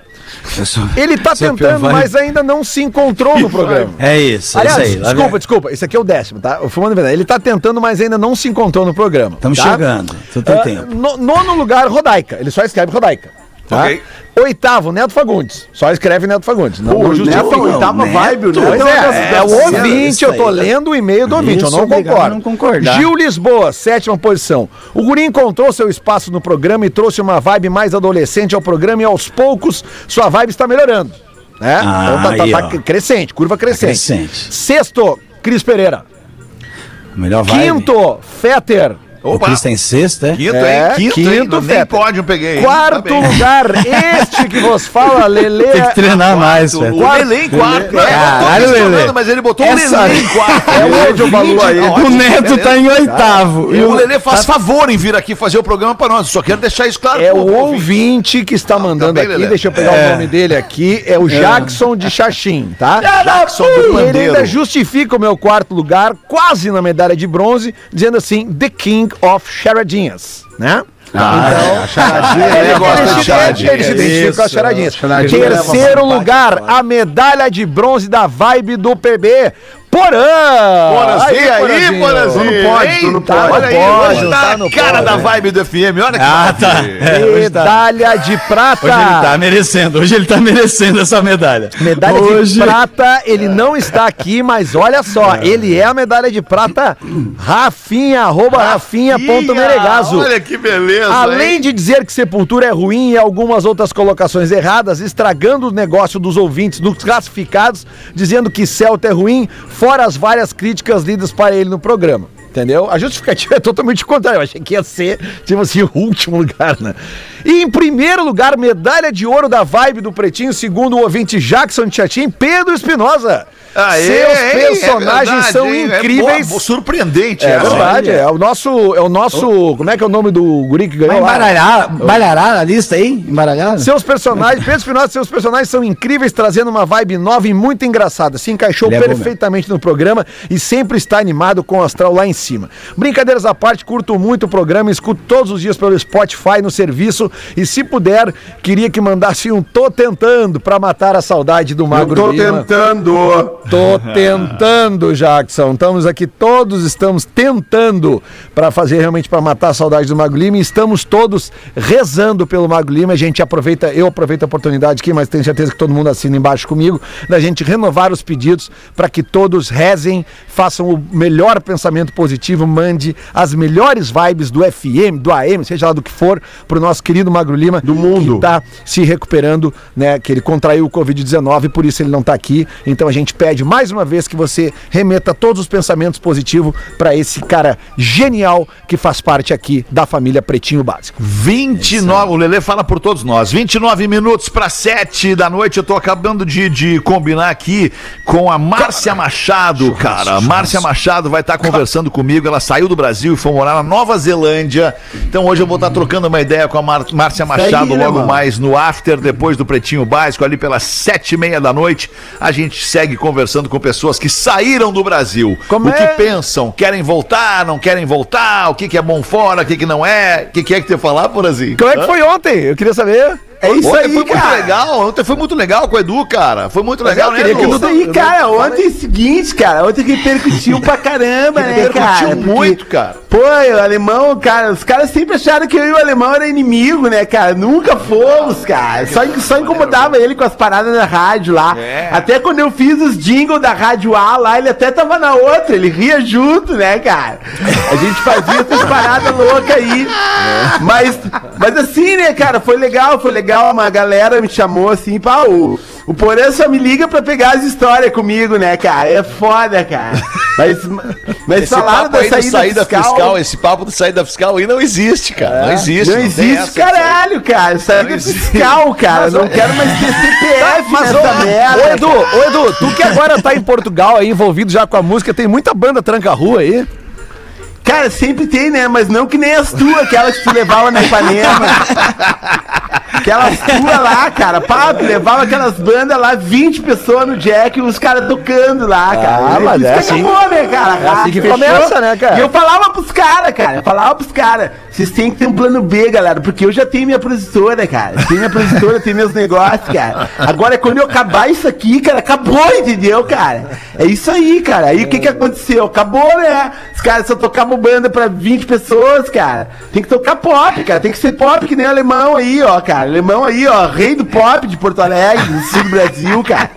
Sou- Ele tá tentando, pior, mas ainda não se encontrou no programa. É isso, é Aliás, isso aí. desculpa, desculpa. Esse aqui é o décimo, tá? O Fumando Verdade. Ele tá tentando, mas ainda não se encontrou no programa. Estamos tá? chegando. Tu tem Ah, tempo. no- nono lugar, Rodaica. Ele só escreve Rodaica. Tá? Ok. Oitavo, Neto Fagundes. Só escreve Neto Fagundes. Não, Pô, não. Neto, oitava Neto. vibe, o Neto. Pois é das- é, é o ouvinte, eu tô lendo o e-mail do ouvinte, eu não concordo. não concordar. Gil Lisboa, sétima posição. O Guri encontrou seu espaço no programa e trouxe uma vibe mais adolescente ao programa e aos poucos sua vibe está melhorando. Né? Ah, então tá, tá- aí, tá crescente, curva crescente. crescente. Sexto, Cris Pereira. Melhor vibe. Quinto, Fetter. O Cris tem sexta, é? Quinto, É, hein? Quinto, quinto, hein? Nem Fetter. pódio peguei. Quarto Tá lugar, este que vos fala, Lele. Tem que treinar mais, O velho. Lelê em quarto. É, eu Caralho, tô Lelê. mas ele botou Essa- o Lelê em quarto. É o aí. O Neto tá em oitavo. E o Lelê faz favor em vir aqui fazer o programa pra nós. Só quero deixar isso claro. É o ouvinte. que está mandando bem, aqui, Lelê. deixa eu pegar o nome dele aqui, é o Jackson de Xaxim, tá? Jackson do E ele Pandeiro. ainda justifica o meu quarto lugar, quase na medalha de bronze, dizendo assim, The King of Charadinhas, né? Ah, a charadinha, Ele, ele gosta ele de charadinha. ele se identifica com as charadinhas. charadinha leva Terceiro lugar, a medalha de bronze da vibe do PB. Porã! Porazinho aí, Porazinho. Tu não pode, tu não pode. Olha aí, Pode, hoje tá tá a cara pode. da vibe do FM. Olha que Ah, tá. É, tá. Medalha de prata. Hoje ele tá merecendo, hoje ele tá merecendo essa medalha. Medalha hoje... de prata, ele não está aqui, mas olha só, ele é a medalha de prata Rafinha, arroba Rafinha.meregazo. Olha que beleza. Além hein? de dizer que Sepultura é ruim e algumas outras colocações erradas, estragando o negócio dos ouvintes, dos classificados, dizendo que Celta é ruim, fora as várias críticas lidas para ele no programa. Entendeu? A justificativa é totalmente contrária. Eu achei que ia ser, tipo assim, o último lugar, né? E em primeiro lugar, medalha de ouro da vibe do Pretinho, segundo o ouvinte Jackson Chatim, Pedro Espinosa. Aê, Seus hein? personagens É verdade, são hein? É incríveis. boa, surpreendente. É essa. verdade, é o nosso, é o nosso, como é que é o nome do guri que ganhou embaralhar, embaralhar a lista aí? Embaralhar? Seus personagens, Pedro Espinosa, seus personagens são incríveis, trazendo uma vibe nova e muito engraçada. Se encaixou Ele é bom perfeitamente no programa e sempre está animado com o astral lá em cima. Brincadeiras à parte, curto muito o programa, escuto todos os dias pelo Spotify no serviço e se puder, queria que mandasse um tô tentando pra matar a saudade do Eu Magro tô Lima. tentando. Tô tentando, Jackson. Estamos aqui, todos estamos tentando para fazer realmente para matar a saudade do Mago Lima e estamos todos rezando pelo Mago Lima. A gente aproveita, eu aproveito a oportunidade aqui, mas tenho certeza que todo mundo assina embaixo comigo, da gente renovar os pedidos para que todos rezem, façam o melhor pensamento positivo, mande as melhores vibes do FM, do AM, seja lá do que for, pro nosso querido Magro Lima, Do mundo. que tá se recuperando, né? Que ele contraiu o Covid-19, por isso ele não tá aqui. Então a gente pede mais uma vez que você remeta todos os pensamentos positivos para esse cara genial que faz parte aqui da família Pretinho Básico. 29, o Lelê fala por todos nós. 29 minutos para 7 da noite. Eu tô acabando de, de combinar aqui com a Márcia Machado, cara. A Márcia Machado vai estar conversando comigo. Ela saiu do Brasil e foi morar na Nova Zelândia. Então hoje eu vou estar trocando uma ideia com a Mar- Márcia Machado né, logo mano? mais no after, depois do Pretinho Básico, ali pelas sete e meia da noite. A gente segue conversando com pessoas que saíram do Brasil. Como o que é? pensam? Querem voltar? Não querem voltar? O que, que é bom fora? O que, que não é? O que, que é que tu ia falar, Porazinho? Como é que foi ontem? Eu queria saber. É isso Ontem aí, foi muito cara. legal. Ontem foi muito legal com o Edu, cara. Foi muito legal, né, que Edu? o Isso aí, cara, ontem é o seguinte, cara, ontem repercutiu pra caramba, né, Repercutiu cara? Porque, muito, cara. Pô, o alemão, cara, os caras sempre acharam que eu e o alemão era inimigo, né, cara? Nunca fomos, cara. Só, só incomodava ele com as paradas da rádio lá. É. Até quando eu fiz os jingles da Rádio A lá, ele até tava na outra, ele ria junto, né, cara? A gente fazia essas paradas loucas aí. Mas, mas assim, né, cara, foi legal, foi legal. Uma galera me chamou assim, pá, o, o Porã só me liga pra pegar as histórias comigo, né, cara? É foda, cara. Mas, mas Esse falaram papo da aí saída, saída fiscal. fiscal. esse papo do saída fiscal aí não existe, cara. não existe. Não tem existe, caralho, cara. Saída fiscal, cara. não quero mais ter CPF Mas, nessa ô, merda. ô, Edu, ô Edu, tu que agora tá em Portugal aí, envolvido já com a música, tem muita banda tranca-rua aí. Cara, sempre tem, né? Mas não que nem as tuas, aquelas que tu levava na Ipanema. Aquelas tuas lá, cara. Pá, levava aquelas bandas lá, 20 pessoas no Jack e os caras tocando lá, cara. Ah, mas é assim. acabou, né, cara? É assim que começa, né, cara? E eu falava pros caras, cara. Eu falava pros caras. Vocês têm que ter um plano B, galera. Porque eu já tenho minha produtora, cara. Tenho minha produtora, tenho meus negócios, cara. Agora, quando eu acabar isso aqui, cara, acabou, entendeu, cara? É isso aí, cara. Aí o que que aconteceu? Acabou, né? Os caras só tocavam banda pra 20 pessoas, cara. Tem que tocar pop, cara. Tem que ser pop que nem alemão aí, ó, cara. Alemão aí, ó. Rei do pop de Porto Alegre, do sul do Brasil, cara.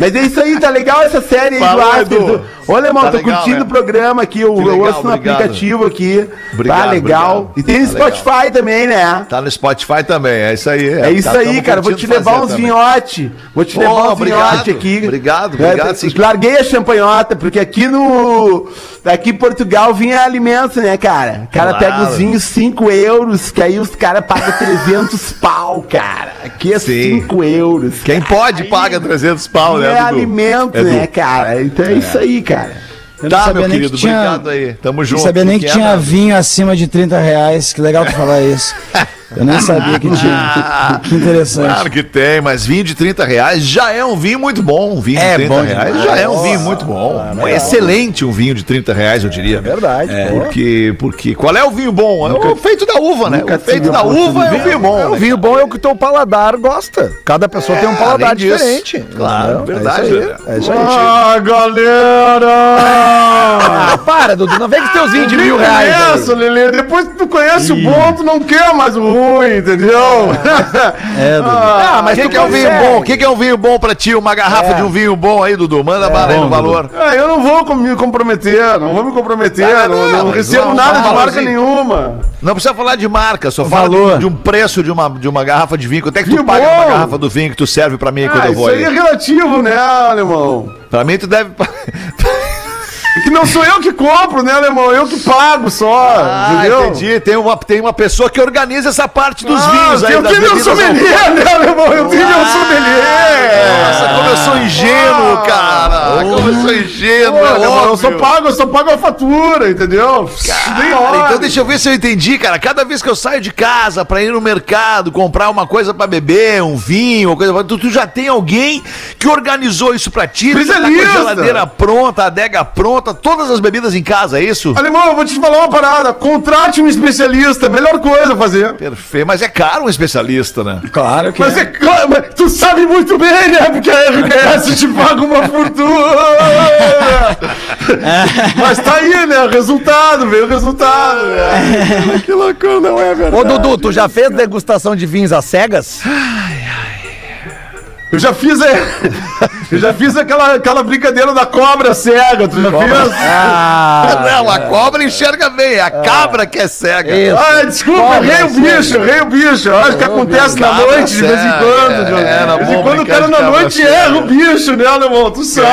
Mas é isso aí, tá legal essa série aí Falou, do Astros. Edu. Ô, alemão, Tá tô legal, curtindo né? o programa aqui. Eu, Que eu legal, ouço no obrigado. aplicativo aqui. Obrigado, tá legal. obrigado. E tem no Tá legal. Spotify também, né? Tá no Spotify também, é isso aí. É isso tá- aí, cara. Vou te levar uns vinhote. Vou te Pô, levar uns obrigado. vinhote aqui. Obrigado, É, obrigado, sim. Larguei a champanhota, porque aqui no. Aqui em Portugal vinha alimento, né, cara? O cara Claro. pega os vinhos 5 euros, que aí os caras pagam 300 pau, cara. Aqui é Sim. 5 euros. Quem pode paga 300 pau, né? é Dudu? alimento, Edu. né, cara? Então é, isso aí, cara. Eu não Tá, meu querido, que tinha- obrigado aí. Tamo Não junto. sabia nem que é tinha vinho acima de 30 reais. Que legal tu falar isso. Eu nem sabia que tinha. Que, que interessante. Claro que tem, mas vinho de 30 reais já é um vinho muito bom. Um vinho É de 30 bom reais demais. já é um vinho muito bom. É excelente um vinho de 30 reais, eu diria. Verdade. pô. Porque, porque qual é o vinho bom? É o feito da uva, né? O feito da uva é o vinho bom. É, o né? vinho bom é o que o teu paladar gosta. Cada pessoa tem um paladar além disso. diferente. Claro, verdade, É isso aí. É isso aí. Ah, galera! Ah, para, Dudu. Não vem com teus vinhos de mil reais. Lelê. Depois que tu conhece o bom, tu não quer mais o ruim, entendeu? É, Dudu. Ah, Mas mas o que, tu que é um vinho bom? O que, que é um vinho bom pra ti? Uma garrafa É. de um vinho bom aí, Dudu. Manda bala aí no valor. Ah, eu não vou me comprometer, não vou me comprometer, Ah, não, não, não recebo nada de marca assim. nenhuma. Não precisa falar de marca, só fala Valor. de, de um preço de uma, de uma garrafa de vinho. Quanto é que tu Vinho paga bom. uma garrafa do vinho que tu serve pra mim quando Ah, eu isso vou aí é aí? relativo, né, alemão? Pra mim tu deve... É que não sou eu que compro, né, alemão? Eu que pago só, Ah, entendeu? entendi. Tem uma, tem uma pessoa que organiza essa parte dos Ah, vinhos aí. eu tenho meu sommelier, né, alemão? Eu tenho meu sommelier. Nossa, como eu sou ingênuo, cara! Como eu sou ingênuo, é alemão, eu só pago, eu só pago a fatura, entendeu? Cara, então deixa eu ver se eu entendi, cara. Cada vez que eu saio de casa pra ir no mercado, comprar uma coisa pra beber, um vinho, uma coisa pra... tu, tu já tem alguém que organizou isso pra ti, tu tá com a geladeira pronta, a adega pronta, todas as bebidas em casa, é isso? Alemão, eu vou te falar uma parada. Contrate um especialista, melhor coisa a fazer. Perfeito, mas é caro um especialista, né? Claro que Mas é. é claro, mas tu sabe muito bem, né? Porque a RBS te paga uma fortuna. Mas tá aí, né? O resultado, veio o resultado. né? Que loucura, não é verdade? Ô, Dudu, tu já fez degustação de vinhos às cegas? Eu já fiz, é, eu já fiz aquela, aquela brincadeira da cobra cega. Tu já fez? Ah, não, a cobra enxerga bem, é a cabra que é cega. Isso. Ah, desculpa, Cobra errei o cega. bicho, errei o bicho. Eu acho que acontece na noite, de vez em cega, quando. é, era de vez em quando o cara na noite cega. erra o bicho, né, alemão? Tu sabe.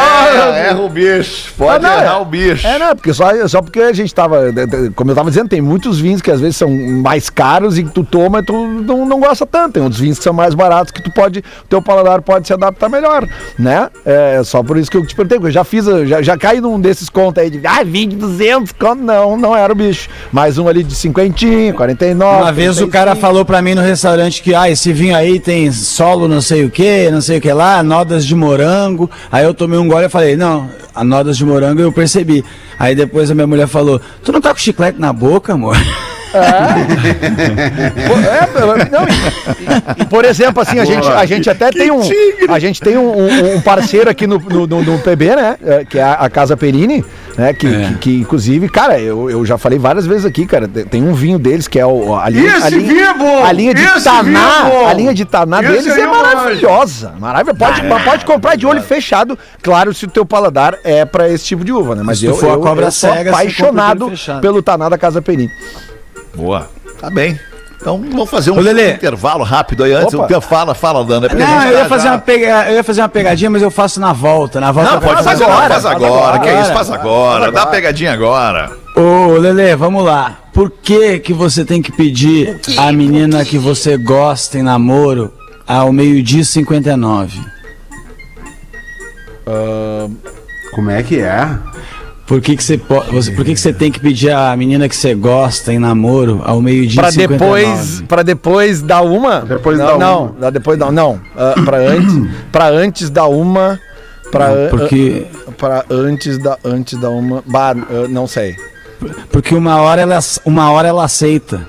É, erra o bicho. Pode Ah, errar é- o bicho. É, não, porque só, só porque a gente tava. Como eu tava dizendo, tem muitos vinhos que às vezes são mais caros e que tu toma e tu não, não gosta tanto. Tem outros vinhos que são mais baratos que tu pode. O teu paladar pode se adaptar melhor, né? É só por isso que eu te perguntei. Eu já fiz, já, já caí num desses contos aí de. Ah, vinho de 200 conto. Não, não era o bicho. Mais um ali de 50, 49. Uma vez o cara falou pra mim no restaurante que, ah, esse vinho aí tem solo não sei o que, não sei o que lá, nodas de morango. Aí eu tomei um gole e falei, não, a nodas de morango eu percebi. Aí depois a minha mulher falou, tu não tá com chiclete na boca, amor? Pô, é, não, e- e- e, por exemplo, assim, a gente, a gente até tem um. A gente tem um, um- um parceiro aqui no, no, no- no PB, né? é, Que é a, a Casa Perini, né? Que, que, que, inclusive, cara, eu, eu já falei várias vezes aqui, cara. tem- um vinho deles que é o. A linha, Esse a linha, é bom! A linha de Esse Taná. é! A linha de Taná Esse deles é gosto. maravilhosa. Maravilhosa. Pode, pode comprar de olho fechado, claro, se o teu paladar é pra esse tipo de uva, né? Mas Se eu, for a eu, cobra eu cega, apaixonado pelo Taná da Casa Perini. Boa. Tá bem. Então vamos fazer um intervalo rápido aí antes. Opa. O teu fala, fala, Dana. é a Não, eu ia, fazer já- uma pega... eu ia fazer uma pegadinha, mas eu faço na volta. Na volta Não, pode fazer agora. agora. Faz agora. Que é isso? Faz Agora. agora. Dá a pegadinha agora. Ô, Lele, vamos lá. Por que que você tem que pedir a menina que você gosta em namoro ao meio-dia e 59? Como é que é? Por que, que você, po- você, por que, que você tem que pedir a menina que você gosta em namoro ao meio-dia 59? depois, pra depois dar uma. Depois não, dar não, uma. dá depois não, não. Ah, pra antes, pra antes da uma, Não, an- porque- ah, pra antes da antes da uma, bah, ah, não sei. Porque uma hora ela, uma hora ela aceita.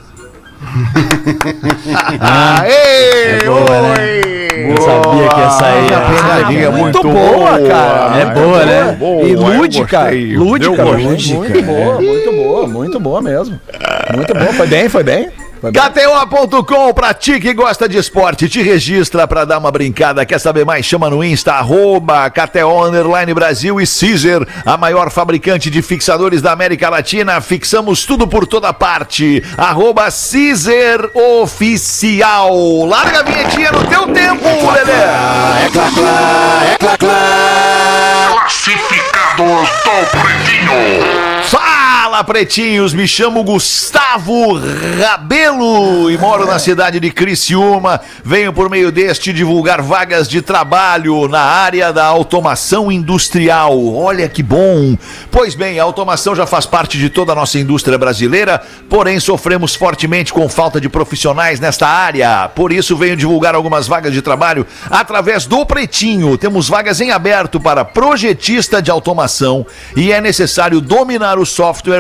Aê! É boa, né? Eu sabia que ia sair. Ah, pegadinha muito muito boa, boa, cara. É boa, né? Boa, e lúdica, lúdica, muito, muito boa, muito boa, muito boa mesmo. Muito boa, foi bem, foi bem. KTO.com, pra ti que gosta de esporte, te registra pra dar uma brincada. Quer saber mais? Chama no Insta, arroba KTO Underline Brasil e Caesar, a maior fabricante de fixadores da América Latina. Fixamos tudo por toda parte. Arroba Caesar Oficial. Larga a vinhetinha no teu tempo, Lelê. Classificados do Pretinho. Fala, pretinhos! Me chamo Gustavo Rabelo e moro na cidade de Criciúma. Venho por meio deste divulgar vagas de trabalho na área da automação industrial. Olha que bom! Pois bem, a automação já faz parte de toda a nossa indústria brasileira, porém sofremos fortemente com falta de profissionais nesta área. Por isso venho divulgar algumas vagas de trabalho através do Pretinho. Temos vagas em aberto para projetista de automação e é necessário dominar os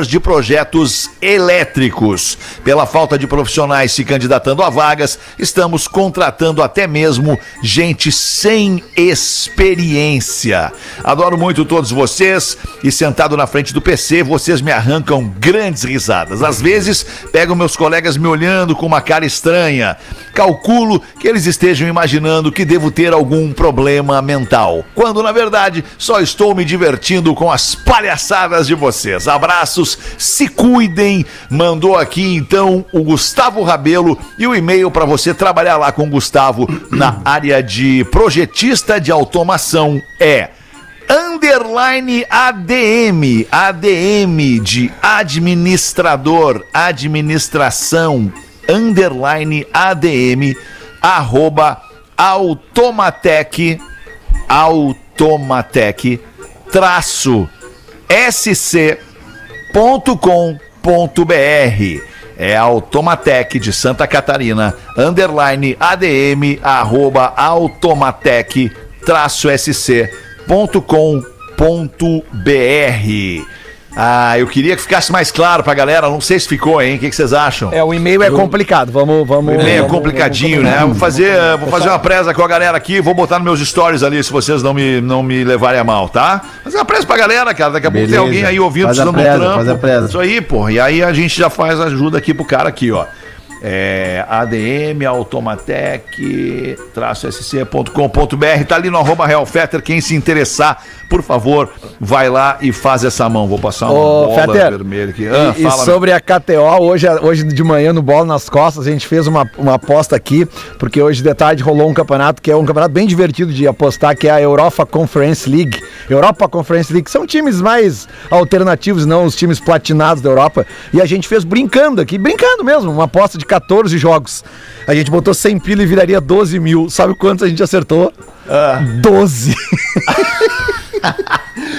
de projetos elétricos. Pela falta de profissionais se candidatando a vagas, estamos contratando até mesmo gente sem experiência. Adoro muito todos vocês e sentado na frente do PC, vocês me arrancam grandes risadas. Às vezes, pego meus colegas me olhando com uma cara estranha. Calculo que eles estejam imaginando que devo ter algum problema mental, quando na verdade só estou me divertindo com as palhaçadas de vocês. Abraços, se cuidem. Mandou aqui então o Gustavo Rabelo e o e-mail para você trabalhar lá com o Gustavo na área de projetista de automação é underline ADM, ADM de administrador, administração, underline ADM, arroba automatec, automatec, traço, sc.com.br. É Automatec de Santa Catarina, underline ADM, arroba automatec, traço sc.com.br. Ah, eu queria que ficasse mais claro pra galera, não sei se ficou, hein? O que, que vocês acham? É, o e-mail é complicado. Vamos, vamos. O e-mail é vamos- complicadinho, né? Vou fazer, vou fazer uma presa com a galera aqui, vou botar nos meus stories ali, se vocês não me, não me levarem a mal, tá? Fazer uma presa pra galera, cara. Daqui a pouco tem alguém aí ouvindo, Faz precisando um presa, trampo. faz a presa. Isso aí, porra. E aí a gente já faz ajuda aqui pro cara aqui, ó. É, ADM, Automatec, traço sc.com.br, tá ali no arroba Real Fetter, quem se interessar, por favor, vai lá e faz essa mão. Vou passar uma Ô, bola Fetter, vermelha aqui. Ah, e, e fala, sobre a KTO, hoje, hoje de manhã no Bola nas Costas, a gente fez uma, uma aposta aqui, porque hoje de tarde rolou um campeonato que é um campeonato bem divertido de apostar, que é a Europa Conference League. Europa Conference League são times mais alternativos, não os times platinados da Europa. E a gente fez brincando aqui, brincando mesmo, uma aposta de 14 jogos. A gente botou 100 pila e viraria 12 mil. Sabe quantos a gente acertou? 12.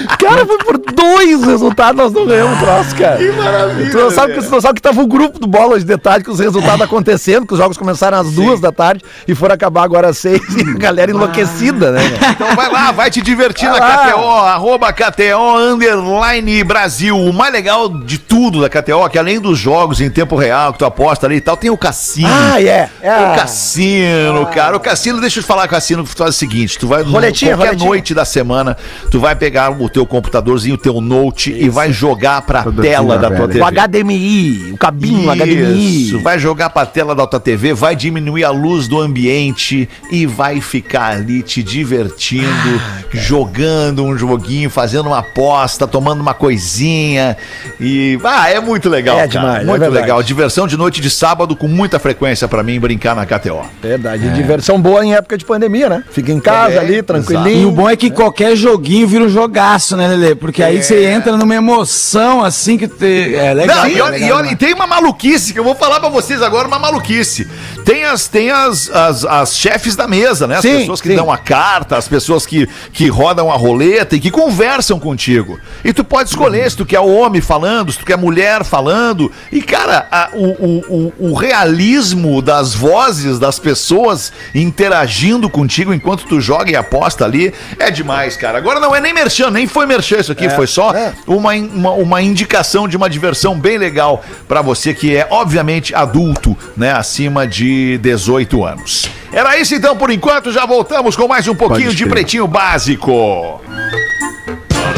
Cara, foi por dois resultados, nós não ganhamos o troço, cara. Que maravilha. Tu não sabe que, tu não sabe que tava o grupo do bola de tarde, com os resultados acontecendo, que os jogos começaram às duas da tarde e foram acabar agora às seis, e a galera enlouquecida, né? Então vai lá, vai te divertir na Vai lá. KTO, arroba KTO Underline Brasil. O mais legal de tudo da KTO é que além dos jogos em tempo real que tu aposta ali e tal, tem o cassino. Ah, é. é. O cassino, cara. O cassino, deixa eu te falar, o cassino tu faz o seguinte: tu vai Roletinha, qualquer roletinha. noite da semana, tu vai pegar o teu computadorzinho, o teu note e vai jogar pra Tudo tela assim, da tua velho? O TV. HDMI, o cabinho, o HDMI. Isso, vai jogar pra tela da tua TV, vai diminuir a luz do ambiente e vai ficar ali te divertindo, Ah, jogando um joguinho, fazendo uma aposta, tomando uma coisinha e ah, é muito legal, É cara, demais, é muito verdade. legal. Diversão de noite de sábado com muita frequência pra mim brincar na KTO. Verdade. Diversão boa em época de pandemia, né? Fica em casa É, ali, E tranquilinho. o bom é que qualquer joguinho vira um jogaço, né, Lelê? Porque aí você entra numa emoção assim que te... é legal. Não, e é olha, legal, e olha, né? e tem uma maluquice que eu vou falar pra vocês agora, uma maluquice. Tem as, tem as, as, as chefes da mesa, né? As Sim, pessoas que sim. dão a carta, as pessoas que, que rodam a roleta e que conversam contigo. E tu pode escolher se tu quer homem falando, se tu quer mulher falando. E, cara, a- o, o, o, o realismo das vozes das pessoas interagindo contigo enquanto tu joga e aposta ali é demais, cara. Agora não é nem merchan, nem foi merchan isso aqui, foi só é. uma, uma, uma indicação de uma diversão bem legal pra você que é, obviamente, adulto, né? Acima de 18 anos. Era isso então por enquanto, já voltamos com mais um pouquinho de pretinho básico.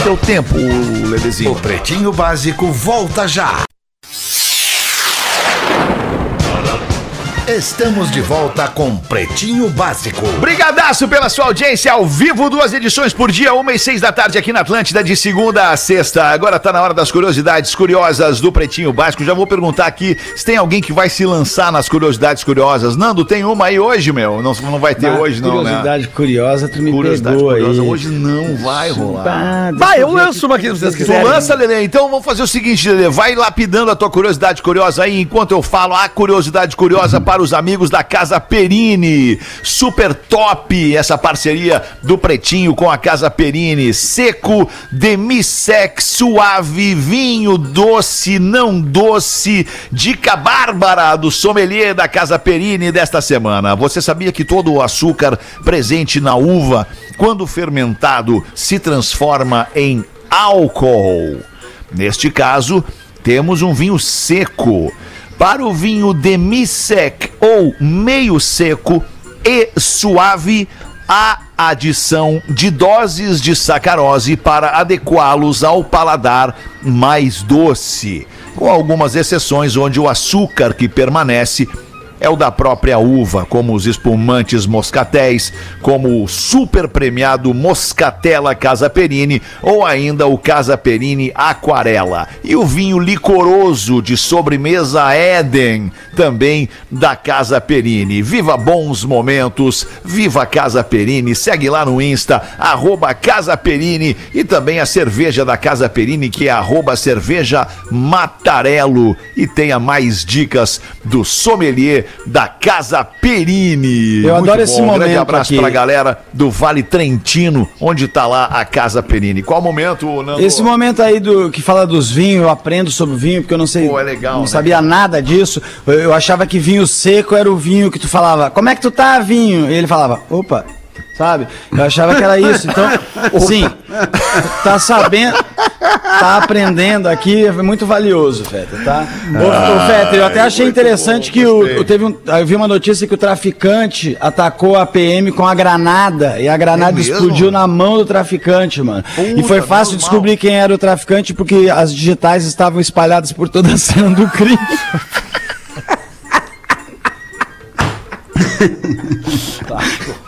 Teu tempo, O Ledezinho. Pretinho Básico volta já. Estamos de volta com Pretinho Básico. Brigadaço pela sua audiência ao vivo, duas edições por dia, uma e seis da tarde aqui na Atlântida, de segunda a sexta. Agora tá na hora das curiosidades curiosas do Pretinho Básico. Já vou perguntar aqui se tem alguém que vai se lançar nas curiosidades curiosas. Nando, tem uma aí hoje, meu? Não, não vai ter hoje, não, né? Curiosidade curiosa, tu me Curiosidade pegou curiosa. aí. Hoje não vai rolar. Vai, eu lanço uma aqui se vocês Tu quiserem. lança, Lelê. Então vamos fazer o seguinte, Lelê. Vai lapidando a tua curiosidade curiosa aí, enquanto eu falo a curiosidade curiosa para os amigos da Casa Perini. Super top essa parceria do Pretinho com a Casa Perini. Seco, demissec, suave, vinho doce, não doce. Dica bárbara do sommelier da Casa Perini desta semana. Você sabia que todo o açúcar presente na uva, quando fermentado, se transforma em álcool? Neste caso, temos um vinho seco. Para o vinho demi-sec ou meio seco e suave, há adição de doses de sacarose para adequá-los ao paladar mais doce, com algumas exceções onde o açúcar que permanece é o da própria uva, como os espumantes moscatéis, como o super premiado Moscatella Casa Perini ou ainda o Casa Perini Aquarela. E o vinho licoroso de sobremesa Éden, também da Casa Perini. Viva bons momentos, viva Casa Perini, segue lá no Insta, arroba Casa Perini e também a cerveja da Casa Perini, que é arroba cerveja Matarello. E tenha mais dicas do sommelier da Casa Perini. Eu adoro esse Um grande momento abraço aqui. pra galera do Vale Trentino, onde tá lá a Casa Perini. Qual momento, Nando? Esse momento aí do que fala dos vinhos, eu aprendo sobre vinho, porque eu não sei. Pô, é legal, Não né, sabia nada disso. Eu, eu achava que vinho seco era o vinho que tu falava, como é que tu tá, vinho? E ele falava, opa, sabe? Eu achava que era isso. Então, sim, tá sabendo, tá aprendendo aqui, é muito valioso, Feta, tá? Ô, ô Feta, eu até achei muito interessante bom, que o, teve um, eu vi uma notícia que o traficante atacou a PM com a granada e a granada É explodiu na mão do traficante, mano. e Puta, foi fácil normal. descobrir quem era o traficante porque as digitais estavam espalhadas por toda a cena do crime.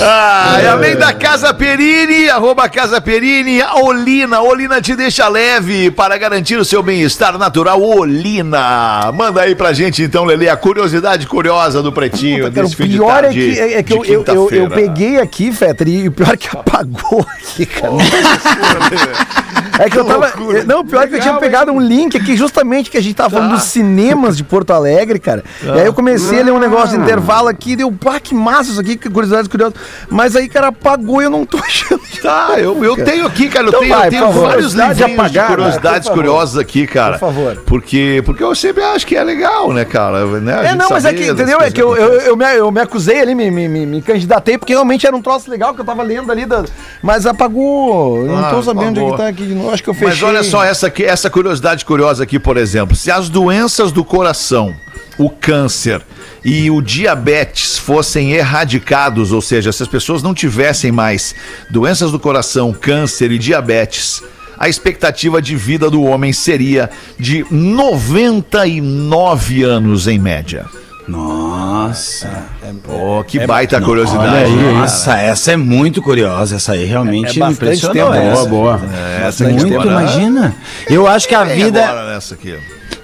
Ah, e além da Casa Perini, arroba Casa Perini, a Olina. Olina te deixa leve para garantir o seu bem-estar natural. Olina. Manda aí pra gente então, Lele, a curiosidade curiosa do Pretinho Cara, o desse de pior é tarde que, é, é que de eu, eu, eu, eu quinta-feira. peguei aqui, Fetter, e o pior é que apagou aqui, cara. É que eu tava. Não, o pior é que eu tinha pegado um link aqui, justamente que a gente tava falando dos cinemas de Porto Alegre, cara. E aí eu comecei a ler um negócio de intervalo aqui, deu, pá, que massa isso aqui, que curiosidades curiosas. Mas aí, cara, apagou e eu não tô achando. Tá, eu, eu tenho aqui, cara, eu Então tenho, vai, eu tenho vários apagada, de curiosidades curiosas aqui, cara. Por favor. Porque, porque eu sempre acho que é legal, né, cara? Né? É, não, mas é que, entendeu? É que eu, eu, eu, me, eu me acusei ali, me, me, me, me candidatei, porque realmente era um troço legal que eu tava lendo ali, da, mas apagou. Eu não Ah, tô sabendo onde é apagou. que tá aqui novo. Acho que eu fechei. Mas olha só essa, aqui, essa curiosidade curiosa aqui, por exemplo. Se as doenças do coração, o câncer e o diabetes fossem erradicados, ou seja, se as pessoas não tivessem mais doenças do coração, câncer e diabetes, a expectativa de vida do homem seria de 99 anos em média. Nossa. Oh, que baita curiosidade. Olha aí, né, cara? essa, essa é muito curiosa. Essa aí realmente É- é impressionou. tempo, essa. Boa, boa. É, essa aqui Muito, agora- imagina. Eu acho que a vida.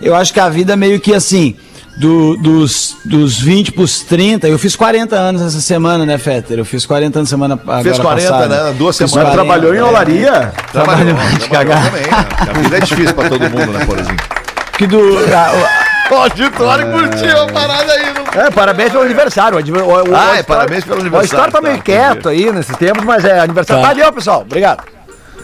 Eu acho que a vida meio que assim, do- dos, dos 20 pros 30, eu fiz 40 anos essa semana, né, Fetter? Eu fiz 40 anos semana agora Fez 40, passada. né? Duas Fiz semanas. 40, Trabalhou em é. olaria? Trabalhou, Trabalhou de trabalhou cagar. também, né? A vida é difícil pra todo mundo, né, Porazinho? Que do, a, O auditório curtiu a parada aí. Não... É, parabéns pelo aniversário. O, o, o, Ah, é, auditório- parabéns pelo O aniversário, história tá meio tá, quieto aí nesses tempos, mas é aniversário. Tá. Tá, deu, pessoal. Obrigado.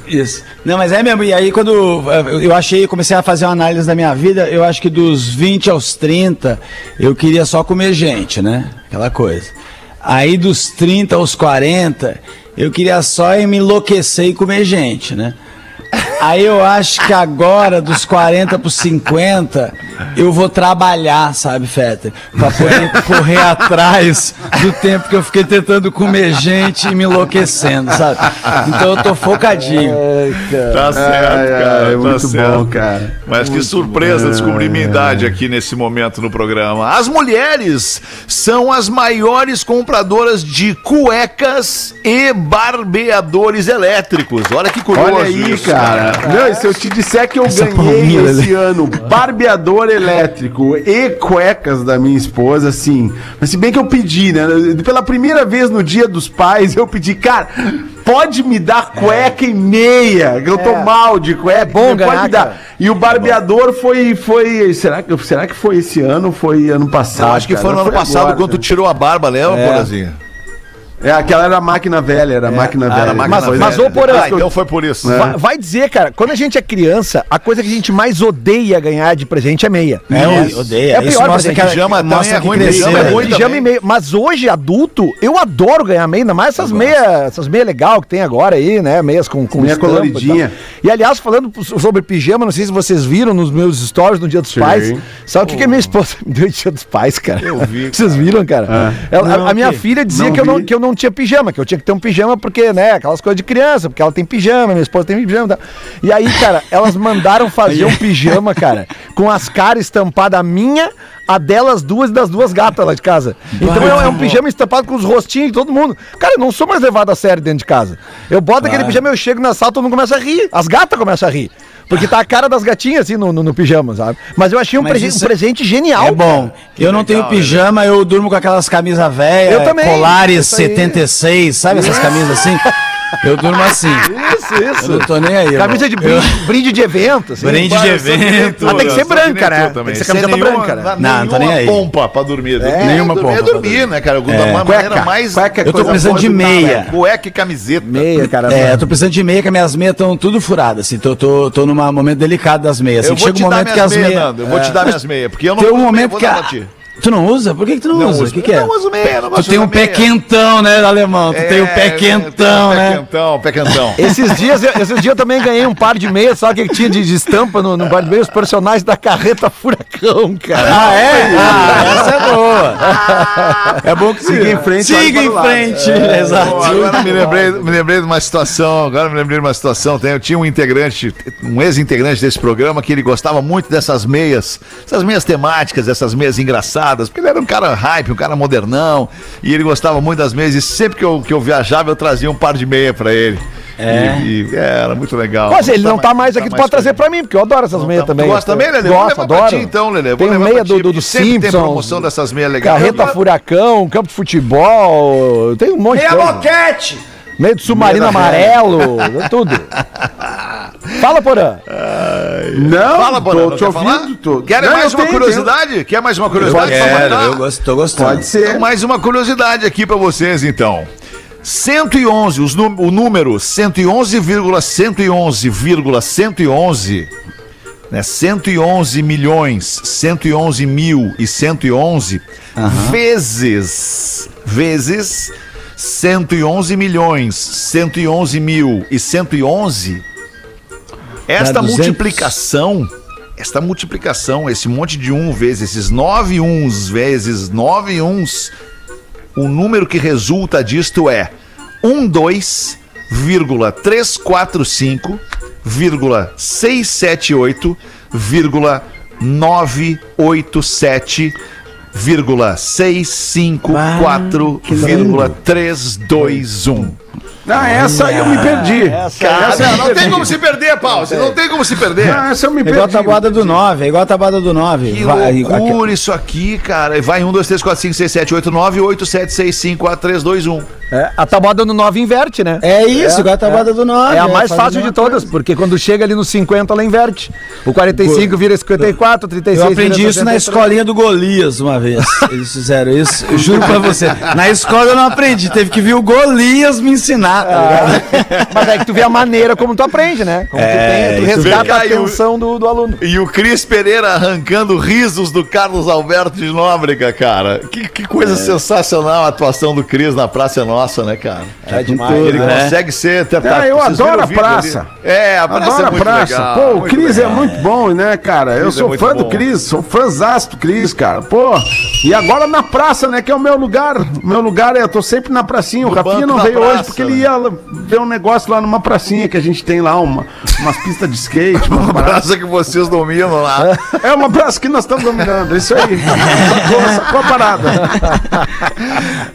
Isso. Não, mas é mesmo. E aí, quando eh, eu achei, comecei a fazer uma análise da minha vida, eu acho que dos 20 aos 30, eu queria só comer gente, né? Aquela coisa. Aí, dos 30 aos 40, eu queria só me enlouquecer e comer gente, né? Aí eu acho que agora, dos 40 para 50, eu vou trabalhar, sabe, Fetter? Pra poder correr atrás do tempo que eu fiquei tentando comer gente e me enlouquecendo, sabe? Então eu tô focadinho. Tá certo, Ai, ai, cara. é tá muito certo. bom, cara. Mas que surpresa descobrir minha idade aqui nesse momento no programa. As mulheres são as maiores compradoras de cuecas e barbeadores elétricos. Olha que curioso Olha aí, isso, cara. Não, e se eu te disser que eu ganhei palminha, esse ano barbeador elétrico e cuecas da minha esposa, assim. Mas se bem que eu pedi, né? Pela primeira vez no dia dos pais, eu pedi, cara, pode me dar cueca e meia, que eu tô mal de cueca. É bom pode ganhar, me dar. cara. E o barbeador foi, foi, será que, será que foi esse ano ou foi ano passado? Eu acho que cara? foi no ano Foi passado agora, quando tu né? tirou a barba, lembra, É. Porazinho? É, aquela era a máquina velha, era a máquina Ah, velha. era a máquina Mas- velha. mas, ô, Porã, Ah, então foi por isso. É. Vai, vai dizer, cara, quando a gente é criança, a coisa que a gente mais odeia ganhar de presente é meia. É, eu odeio. É Isso pior mostra presente. que, Pijama também é que ruim, pijama é né? ruim. Pijama e meia. Mas hoje, adulto, eu adoro ganhar meia, ainda mais essas meias, essas meias legal que tem agora aí, né? Meias com, com Meia e coloridinha. tal. E, aliás, falando sobre pijama, não sei se vocês viram nos meus stories no Dia dos Sim. Pais. Sabe o que, que a minha esposa me deu de Dia dos Pais, cara? Eu vi, Vocês viram, cara? Ela- a- Não, a minha o quê? filha dizia Não que, eu não, que eu não tinha pijama, que eu tinha que ter um pijama porque, né, aquelas coisas de criança, porque ela tem pijama, minha esposa tem pijama. e tal. E aí, cara, elas mandaram fazer um pijama, cara, com as caras estampadas a minha, a delas duas e das duas gatas lá de casa. Então é, é um pijama estampado com os rostinhos de todo mundo. Cara, eu não sou mais levado a sério dentro de casa. Eu boto aquele pijama, eu chego na sala, todo mundo começa a rir. As gatas começam a rir. Porque tá a cara das gatinhas assim no, no, no pijama, sabe? Mas eu achei um, presen- um presente genial. É bom. Eu não tenho pijama, eu durmo com aquelas camisas velhas, Eu também, Polaris isso aí. 76, sabe essas camisas assim? Eu durmo assim. Isso, Eu isso. não tô nem aí. Camisa de brinde, brinde de evento. Assim. Brinde de evento. Mas tem que ser branca, né? Tem que ser camiseta nenhuma- branca, né? Não, não tô nem aí. pompa pra dormir. É, nenhuma dormir, pompa É pra dormir, né, cara? Da É. maneira Cueca, mais... cueca é Eu tô precisando de meia. Cueca e camiseta. Meia, cara. É, eu tô precisando de meia, que as minhas meias estão tudo furadas, assim. Tô, tô, tô num momento delicado das meias. Eu Assim, vou chega te um dar momento que minhas as meias. Eu vou te dar minhas meias, porque eu não Tem um momento que Tu não usa? Por que, que tu não, Não usa? O que, que é? Eu não uso meia, não Tu tem de um usar pé quentão, né, alemão? Tu tem o pé É, quentão, pé né? quentão, pé quentão. Esses dias, eu- esses dias eu também ganhei um par de meias, sabe o que tinha de, de estampa no, no par de meias? Os personagens da carreta Furacão, cara. Ah, é? Ah, essa é boa. É bom que Siga em frente, Siga em frente, Pô, exato. agora me lembrei, me lembrei de uma situação, agora me lembrei de uma situação, eu tinha um integrante, um ex-integrante desse programa que ele gostava muito dessas meias, essas meias temáticas, essas meias engraçadas, porque ele era um cara hype, um cara modernão, e ele gostava muito das meias, e sempre que eu, que eu viajava eu trazia um par de meia pra ele. É. E, e era muito legal. Mas ele não tá mais tá aqui, tu pode trazer pra mim, porque eu adoro essas meias tá- também. Tu gosta também? Vou Gosto, adoro. ti, então. Vou Tem meia do, do, do sempre tem Simpsons. promoção dessas meias legais. Carreta Eu- Furacão, campo de futebol, tem um monte de coisa. boquete! Meio de submarino amarelo, tudo. Fala, Porã. Não, Fala, Porã, tô não te quer ouvindo. Tô... Quer Não, mais eu uma tenho, curiosidade? Quer mais uma curiosidade? pra Quero, matar? eu gosto, tô gostando. Pode ser. Então, mais uma curiosidade aqui pra vocês, então. 111, os o número 111,111,111, né? 111 milhões, 111 mil e 111 vezes, vezes 111 milhões, 111 mil e 111. Esta Dá 200. multiplicação, esta multiplicação, esse monte de um vezes, esses nove uns vezes nove uns, o número que resulta disto é 12,345,678,987,654,321. Ah, essa aí eu me perdi. Cara, essa eu me não tem perdi. como se perder, Paulo. Você não tem como se perder. Ah, essa eu me É perdi. igual a tabuada do 9, é igual a tabuada do 9. Que Vai- loucura isso aqui, cara. Vai 1, 2, 3, 4, 5, 6, 7, 8, 9, 8, 7, 6, 5, 4, 3, 2, 1. É, a tabuada do 9 inverte, né? É isso, igual a tabuada do 9. É a mais faz fácil de todas, coisa. porque quando chega ali no 50, ela inverte. O 45 vira 54, 36 Eu aprendi vira isso na 63. escolinha do Golias uma vez. Eles fizeram isso, eu juro pra você. Na escola eu não aprendi, teve que vir o Golias me ensinar, tá ligado? Mas é que tu vê a maneira como tu aprende, né? Como tu, tem, tu resgata a e o- atenção do, do aluno. E o Cris Pereira arrancando risos do Carlos Alberto de Nóbrega, cara. Que, que coisa sensacional a atuação do Cris na Praça é Nossa, né, cara? É demais. Ele né? consegue ser. Tá, Ah, eu adoro o a praça. ali? É, a praça Adoro é a praça. legal. Pô, o Cris legal. é muito bom, né, cara? Eu é sou muito fã do bom. Cris, sou fãzaço do Cris, cara. Pô, e agora na praça, né, que é o meu lugar. O meu lugar é, eu tô sempre na pracinha. O No Rafinha não veio praça, hoje porque ele né? ia ver um negócio lá numa pracinha que a gente tem lá, uma, umas pistas de skate, uma Uma praça que vocês dominam lá. É uma praça que nós estamos dominando, é isso aí. Sacou a parada.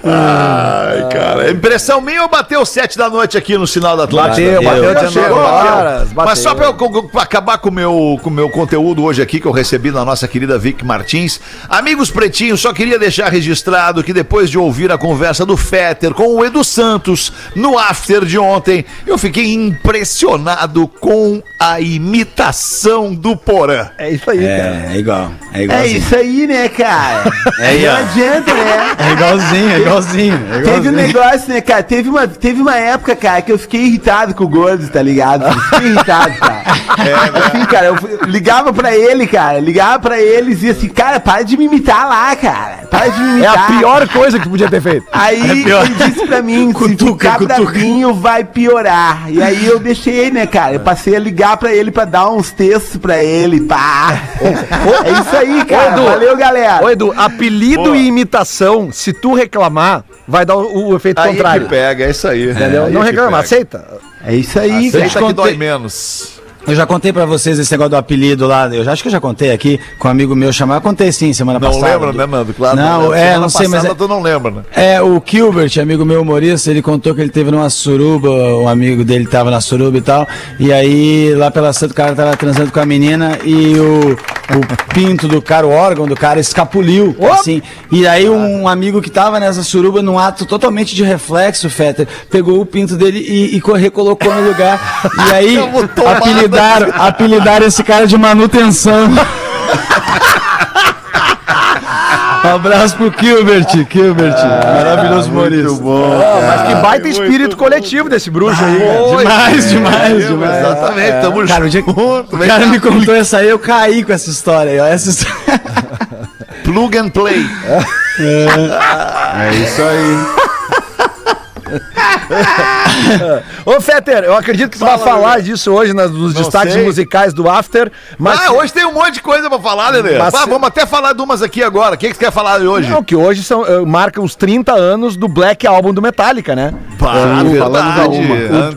Ai, cara. Impressão minha ou bateu sete da noite aqui no sinal da Atlântica? Bateu, bateu bateu, 19 chegou, horas. Mas bateu. só pra eu co- acabar com o meu, com o meu conteúdo hoje aqui, que eu recebi da nossa querida Vic Martins. Amigos pretinhos, só queria deixar registrado que depois de ouvir a conversa do Fetter com o Edu Santos no after de ontem, eu fiquei impressionado com a imitação do Porã. É isso aí, cara. É, é igual, é igual. aí, né, cara? É, ó. adianta, né? é igualzinho, é igualzinho. É Teve um igualzinho. Negócio, né, cara? Teve uma, teve uma época, cara, que eu fiquei irritado com o Gordo, tá ligado? Eu Fiquei irritado, cara. assim, cara, eu ligava pra ele, cara, ligava pra ele e dizia assim, cara, para de me imitar lá, cara. Para de me É imitar. a pior coisa que tu podia ter feito. Aí ele disse pra mim, se Cutuca, ficar cutuca. bravinho vai piorar. E aí eu deixei, né, cara? Eu passei a ligar pra ele pra dar uns textos pra ele, pá. É isso aí, cara. Edu. Valeu, galera. Ô, Edu, apelido Boa. e imitação, se tu reclamar, vai dar o, o efeito Aí contrário. que pega, é isso aí. Entendeu? Aí Não que reclama, aceita. É isso aí, Aceita cara. que dói menos. Eu já contei pra vocês esse negócio do apelido lá. Eu já acho que eu já contei aqui com um amigo meu chamado. Eu contei sim semana Não passada. lembra, né, Nando? Claro. Não, lembra. é, Semana não sei, mas é- tu não lembra, né? É, o Gilbert, amigo meu humorista, ele contou que ele teve numa suruba, um amigo dele tava na suruba e tal, e aí lá pela Santa o cara tava transando com a menina e o, o pinto do cara, o órgão do cara escapuliu, assim, e aí um amigo que tava nessa suruba, num ato totalmente de reflexo, Fetter, pegou o pinto dele e, e co- recolocou no lugar, e aí apelidaram, apelidaram esse cara de manutenção. Um abraço pro Gilbert, Gilbert, maravilhoso humorista. Ó, mas que baita espírito coletivo desse bruxo aí. cara. Demais, demais, É, demais. Exatamente, tamo Cara, junto. o cara me contou essa aí, eu caí com essa história aí, ó. Essa história. Plug and play. É isso aí. Ô, Fetter, eu acredito que você vai Fala, falar disso hoje nas- nos Não destaques sei. musicais do After. Mas ah, hoje tem um monte de coisa pra falar, Lelê. Mas Ah, se- vamos até falar de umas aqui agora. O que, que você quer falar de hoje? Não, que hoje são, eh, marca os 30 anos do Black Album do Metallica, né? Pá, falamos verdade.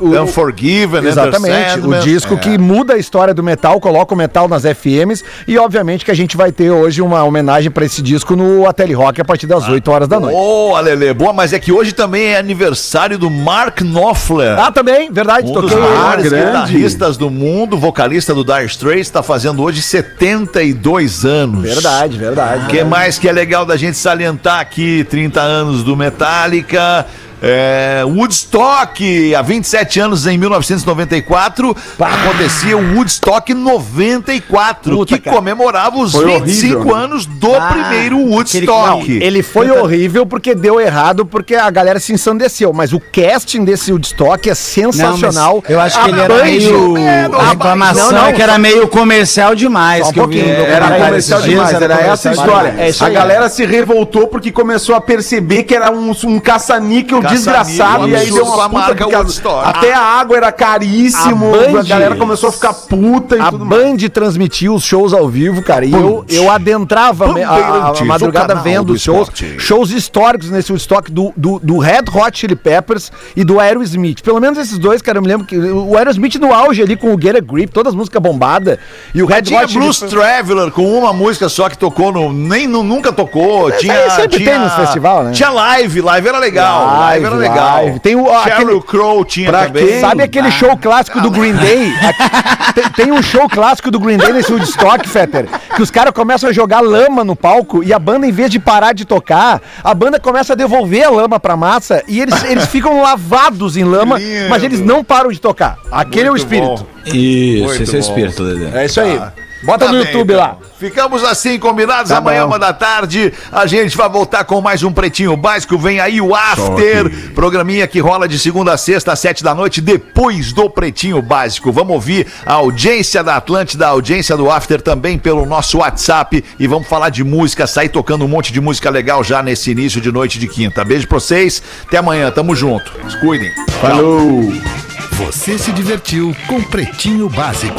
O- o- Unforgiven, Exatamente, o disco É. que muda a história do metal, coloca o metal nas FMs e obviamente que a gente vai ter hoje uma homenagem pra esse disco no Ateli Rock a partir das 8 horas da noite. Boa, Lelê. Boa, mas é que hoje também é aniversário do Mark Knopfler. Ah, também, verdade, Um dos maiores grande. guitarristas do mundo, vocalista do Dire Straits, está fazendo hoje 72 anos. Verdade, verdade. O que mais que é legal da gente salientar aqui, 30 anos do Metallica. É, Woodstock, há 27 anos, em 1994, acontecia o Woodstock 94, Puta, que cara. comemorava os Foi 25 horrível, né? anos do Ah, primeiro aquele- Woodstock. Ele foi horrível porque deu errado, porque a galera se ensandeceu. Mas o casting desse Woodstock é sensacional. eu acho que A ele era meio. É, A reclamação não, não, é que era meio comercial demais. Um que eu vi no era Era comercial demais, era essa a comercial história. demais. É a galera se revoltou porque começou a perceber que era um, um caça-níquel Caça-níquel, desgraçado e aí deu uma a puta marca porque a- Woodstock. Até a água era caríssimo, A a, Band- galera começou a ficar puta e A tudo mais. Band transmitiu os shows ao vivo, cara, e eu, eu adentrava a, a- a madrugada vendo shows, shows históricos nesse Woodstock do, do, do Red Hot Chili Peppers e do Aerosmith. Pelo menos esses dois, cara, eu me lembro que o Aerosmith no auge ali com o Get a Grip, todas as músicas bombadas, e o Red Tinha Hot Chili Blues Traveler com uma música só que tocou no. Nem, nu- nunca tocou. tinha, sempre tinha, tem nos festival, né? Tinha live, live era legal. Live, Live era legal. Live. Tem o- Sheryl aquele- Crow tinha Pra também. quem? Sabe aquele show clássico do Green Day? Tem, tem um show clássico do Green Day nesse Woodstock, Fetter, que os caras começam a jogar lama no palco e a banda, em vez de parar de tocar, a banda começa a devolver a lama pra massa e eles, eles ficam lavados em lama, mas eles não param de tocar. Aquele é o Muito espírito. bom. Isso, Muito esse é o bom. espírito, Dedé. É isso aí. Bota Tá no bem, YouTube então. lá. Ficamos assim combinados. Tá Amanhã, bom. uma da tarde, a gente vai voltar com mais um Pretinho Básico. Vem aí o After, programinha que rola de segunda a sexta, às sete da noite, depois do Pretinho Básico. Vamos ouvir a audiência da Atlântida, a audiência do After também pelo nosso WhatsApp e vamos falar de música, sair tocando um monte de música legal já nesse início de noite de quinta. Beijo pra vocês, até amanhã, tamo junto. Se cuidem. Falou! Você se divertiu com Pretinho Básico.